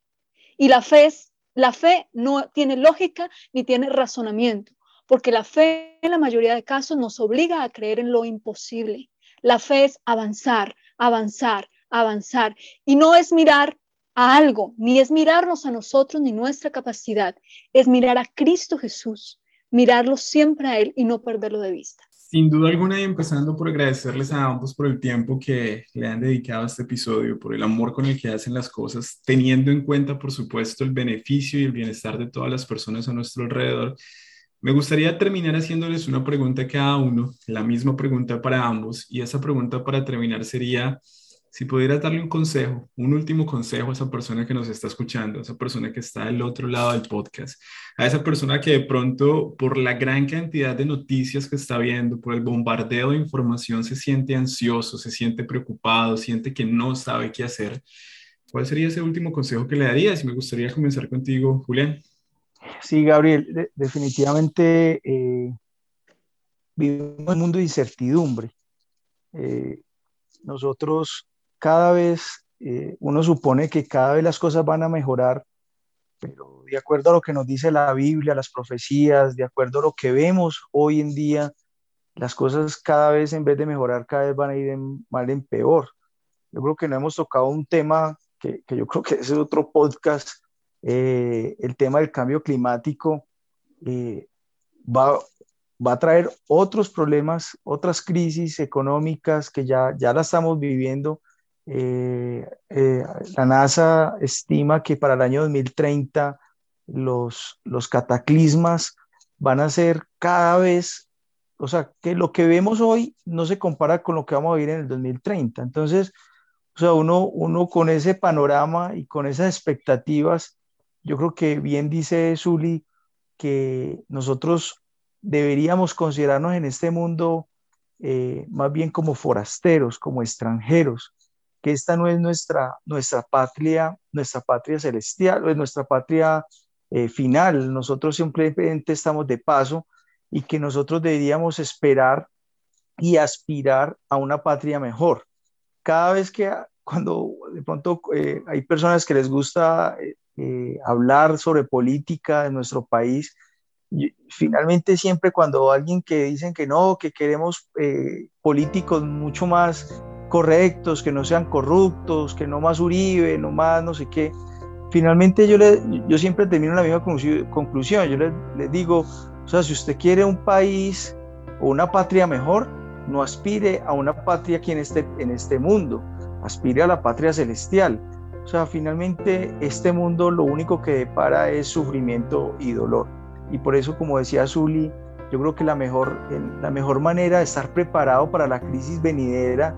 Y la fe, es, la fe no tiene lógica ni tiene razonamiento, porque la fe en la mayoría de casos nos obliga a creer en lo imposible. La fe es avanzar, avanzar, avanzar. Y no es mirar a algo, ni es mirarnos a nosotros ni nuestra capacidad, es mirar a Cristo Jesús, mirarlo siempre a Él y no perderlo de vista. Sin duda alguna, y empezando por agradecerles a ambos por el tiempo que le han dedicado a este episodio, por el amor con el que hacen las cosas, teniendo en cuenta, por supuesto, el beneficio y el bienestar de todas las personas a nuestro alrededor. Me gustaría terminar haciéndoles una pregunta a cada uno, la misma pregunta para ambos, y esa pregunta para terminar sería, si pudieras darle un consejo, un último consejo a esa persona que nos está escuchando, a esa persona que está del otro lado del podcast, a esa persona que de pronto por la gran cantidad de noticias que está viendo, por el bombardeo de información, se siente ansioso, se siente preocupado, siente que no sabe qué hacer, ¿cuál sería ese último consejo que le darías? Y me gustaría comenzar contigo, Julián. Sí, Gabriel, definitivamente eh, vivimos en un mundo de incertidumbre. Eh, nosotros cada vez, eh, uno supone que cada vez las cosas van a mejorar, pero de acuerdo a lo que nos dice la Biblia, las profecías, de acuerdo a lo que vemos hoy en día, las cosas cada vez en vez de mejorar, cada vez van a ir en, mal en peor. Yo creo que no hemos tocado un tema que, que yo creo que es otro podcast eh, el tema del cambio climático eh, va, va, a traer otros problemas, otras crisis económicas que ya, ya la estamos viviendo. Eh, la NASA estima que para el año 2030 los, los cataclismas van a ser cada vez, o sea, que lo que vemos hoy no se compara con lo que vamos a vivir en el 2030. Entonces, o sea, uno, uno con ese panorama y con esas expectativas, yo creo que bien dice Zuli que nosotros deberíamos considerarnos en este mundo eh, más bien como forasteros, como extranjeros, que esta no es nuestra, nuestra patria, nuestra patria celestial, es nuestra patria eh, final. Nosotros simplemente estamos de paso y que nosotros deberíamos esperar y aspirar a una patria mejor. Cada vez que cuando de pronto eh, hay personas que les gusta eh, hablar sobre política en nuestro país. finalmente siempre cuando alguien que dicen que no, que queremos políticos mucho más correctos, que no sean corruptos, que no más Uribe, no más no sé qué, finalmente yo, le, yo siempre termino la misma conclusión, yo les, les digo, o sea, si usted quiere un país o una patria mejor, no aspire a una patria aquí en este, en este mundo, aspire a la patria celestial. O sea, finalmente este mundo lo único que depara es sufrimiento y dolor. Y por eso, como decía Zuli, yo creo que la mejor, la mejor manera de estar preparado para la crisis venidera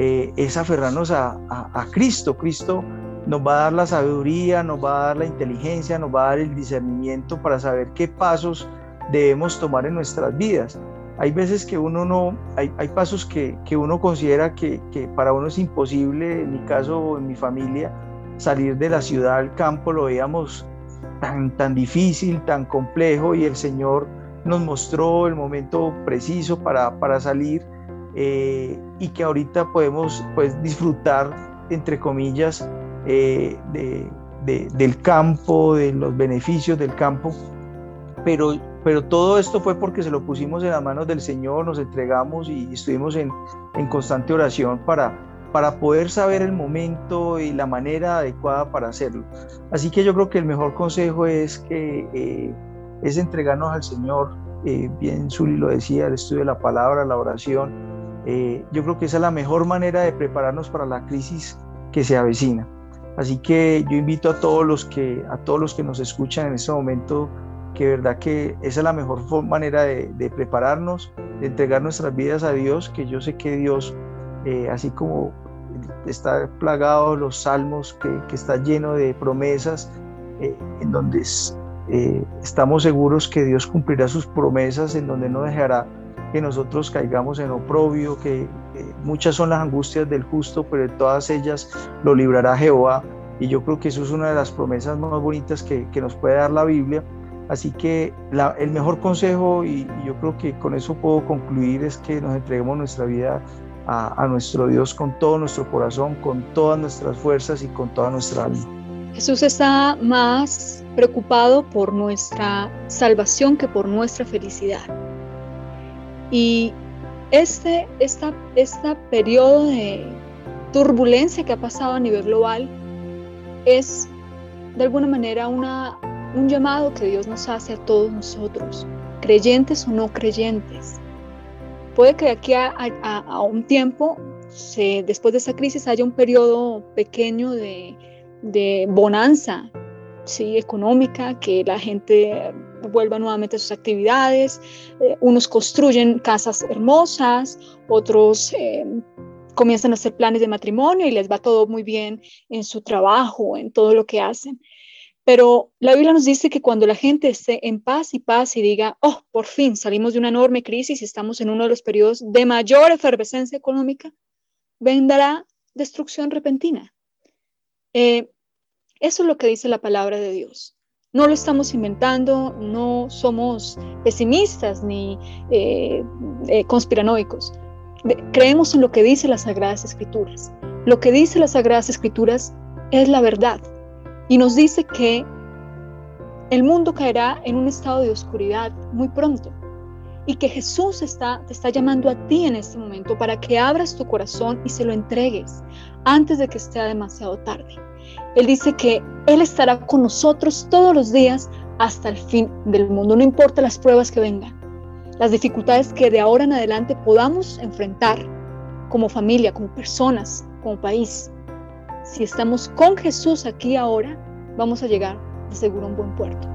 eh, es aferrarnos a, a, Cristo. Cristo nos va a dar la sabiduría, nos va a dar la inteligencia, nos va a dar el discernimiento para saber qué pasos debemos tomar en nuestras vidas. Hay veces que uno no, hay, hay pasos que, que, uno considera que, que para uno es imposible, en mi caso, en mi familia, salir de la ciudad al campo lo veíamos tan, tan difícil, tan complejo y el Señor nos mostró el momento preciso para, para salir eh, y que ahorita podemos pues, disfrutar, entre comillas, eh, de, del campo, de los beneficios del campo, pero, pero todo esto fue porque se lo pusimos en las manos del Señor, nos entregamos y estuvimos en, en constante oración para, para poder saber el momento y la manera adecuada para hacerlo. Así que yo creo que el mejor consejo es que eh, es entregarnos al Señor. Eh, bien Zuli lo decía, el estudio de la palabra, la oración. Eh, yo creo que esa es la mejor manera de prepararnos para la crisis que se avecina. Así que yo invito a todos los que, a todos los que nos escuchan en este momento que verdad que esa es la mejor manera de, de prepararnos, de entregar nuestras vidas a Dios, que yo sé que Dios eh, así como está plagado los salmos, que, que está lleno de promesas, eh, en donde eh, estamos seguros que Dios cumplirá sus promesas, en donde no dejará que nosotros caigamos en oprobio, que muchas son las angustias del justo, pero todas ellas lo librará Jehová. Y yo creo que eso es una de las promesas más bonitas que, que nos puede dar la Biblia. Así que el mejor consejo, y, y yo creo que con eso puedo concluir, es que nos entreguemos nuestra vida a, nuestro Dios con todo nuestro corazón, con todas nuestras fuerzas y con toda nuestra alma. Jesús está más preocupado por nuestra salvación que por nuestra felicidad. Y este, esta, este periodo de turbulencia que ha pasado a nivel global es de alguna manera una, un llamado que Dios nos hace a todos nosotros, creyentes o no creyentes, puede que de aquí a, un tiempo, después de esa crisis, haya un periodo pequeño de, bonanza ¿sí? económica, que la gente vuelva nuevamente a sus actividades, eh, unos construyen casas hermosas, otros eh, comienzan a hacer planes de matrimonio y les va todo muy bien en su trabajo, en todo lo que hacen. Pero la Biblia nos dice que cuando la gente esté en paz y paz y diga, oh, por fin salimos de una enorme crisis y estamos en uno de los periodos de mayor efervescencia económica, vendrá destrucción repentina. Eh, eso es lo que dice la palabra de Dios. No lo estamos inventando, no somos pesimistas ni eh, eh, conspiranoicos. Creemos en lo que dice las Sagradas Escrituras. Lo que dice las Sagradas Escrituras es la verdad y nos dice que el mundo caerá en un estado de oscuridad muy pronto y que Jesús está, te está llamando a ti en este momento para que abras tu corazón y se lo entregues antes de que sea demasiado tarde. Él dice que Él estará con nosotros todos los días hasta el fin del mundo, no importa las pruebas que vengan, las dificultades que de ahora en adelante podamos enfrentar como familia, como personas, como país si estamos con Jesús aquí ahora, vamos a llegar de seguro a un buen puerto.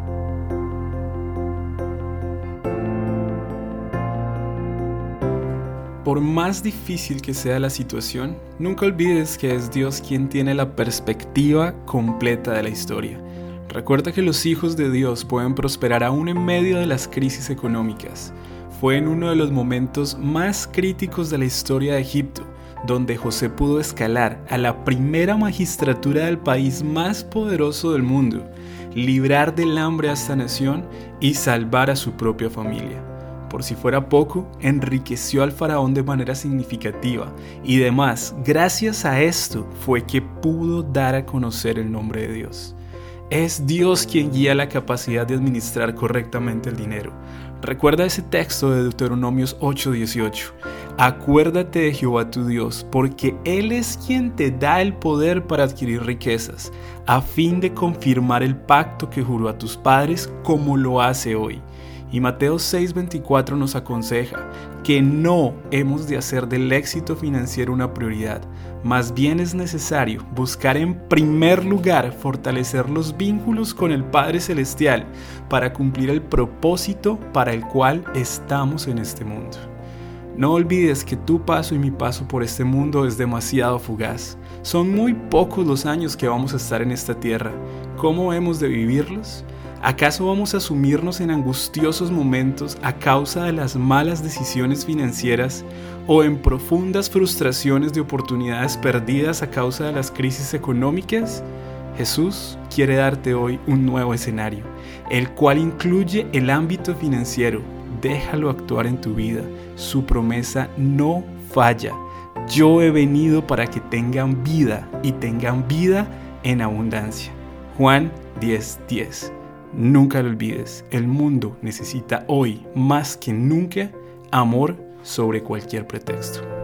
Por más difícil que sea la situación, nunca olvides que es Dios quien tiene la perspectiva completa de la historia. Recuerda que los hijos de Dios pueden prosperar aún en medio de las crisis económicas. Fue en uno de los momentos más críticos de la historia de Egipto donde José pudo escalar a la primera magistratura del país más poderoso del mundo, librar del hambre a esta nación y salvar a su propia familia. Por si fuera poco, enriqueció al faraón de manera significativa y demás, gracias a esto fue que pudo dar a conocer el nombre de Dios. Es Dios quien guía la capacidad de administrar correctamente el dinero. Recuerda ese texto de Deuteronomios 8:18. Acuérdate de Jehová tu Dios, porque Él es quien te da el poder para adquirir riquezas, a fin de confirmar el pacto que juró a tus padres como lo hace hoy. Y Mateo 6:24 nos aconseja que no hemos de hacer del éxito financiero una prioridad, más bien es necesario buscar en primer lugar fortalecer los vínculos con el Padre Celestial para cumplir el propósito para el cual estamos en este mundo. No olvides que tu paso y mi paso por este mundo es demasiado fugaz. Son muy pocos los años que vamos a estar en esta tierra. ¿Cómo hemos de vivirlos? ¿Acaso vamos a sumirnos en angustiosos momentos a causa de las malas decisiones financieras o en profundas frustraciones de oportunidades perdidas a causa de las crisis económicas? Jesús quiere darte hoy un nuevo escenario, el cual incluye el ámbito financiero. Déjalo actuar en tu vida. Su promesa no falla. Yo he venido para que tengan vida y tengan vida en abundancia. Juan 10:10. 10. Nunca lo olvides, el mundo necesita hoy más que nunca amor sobre cualquier pretexto.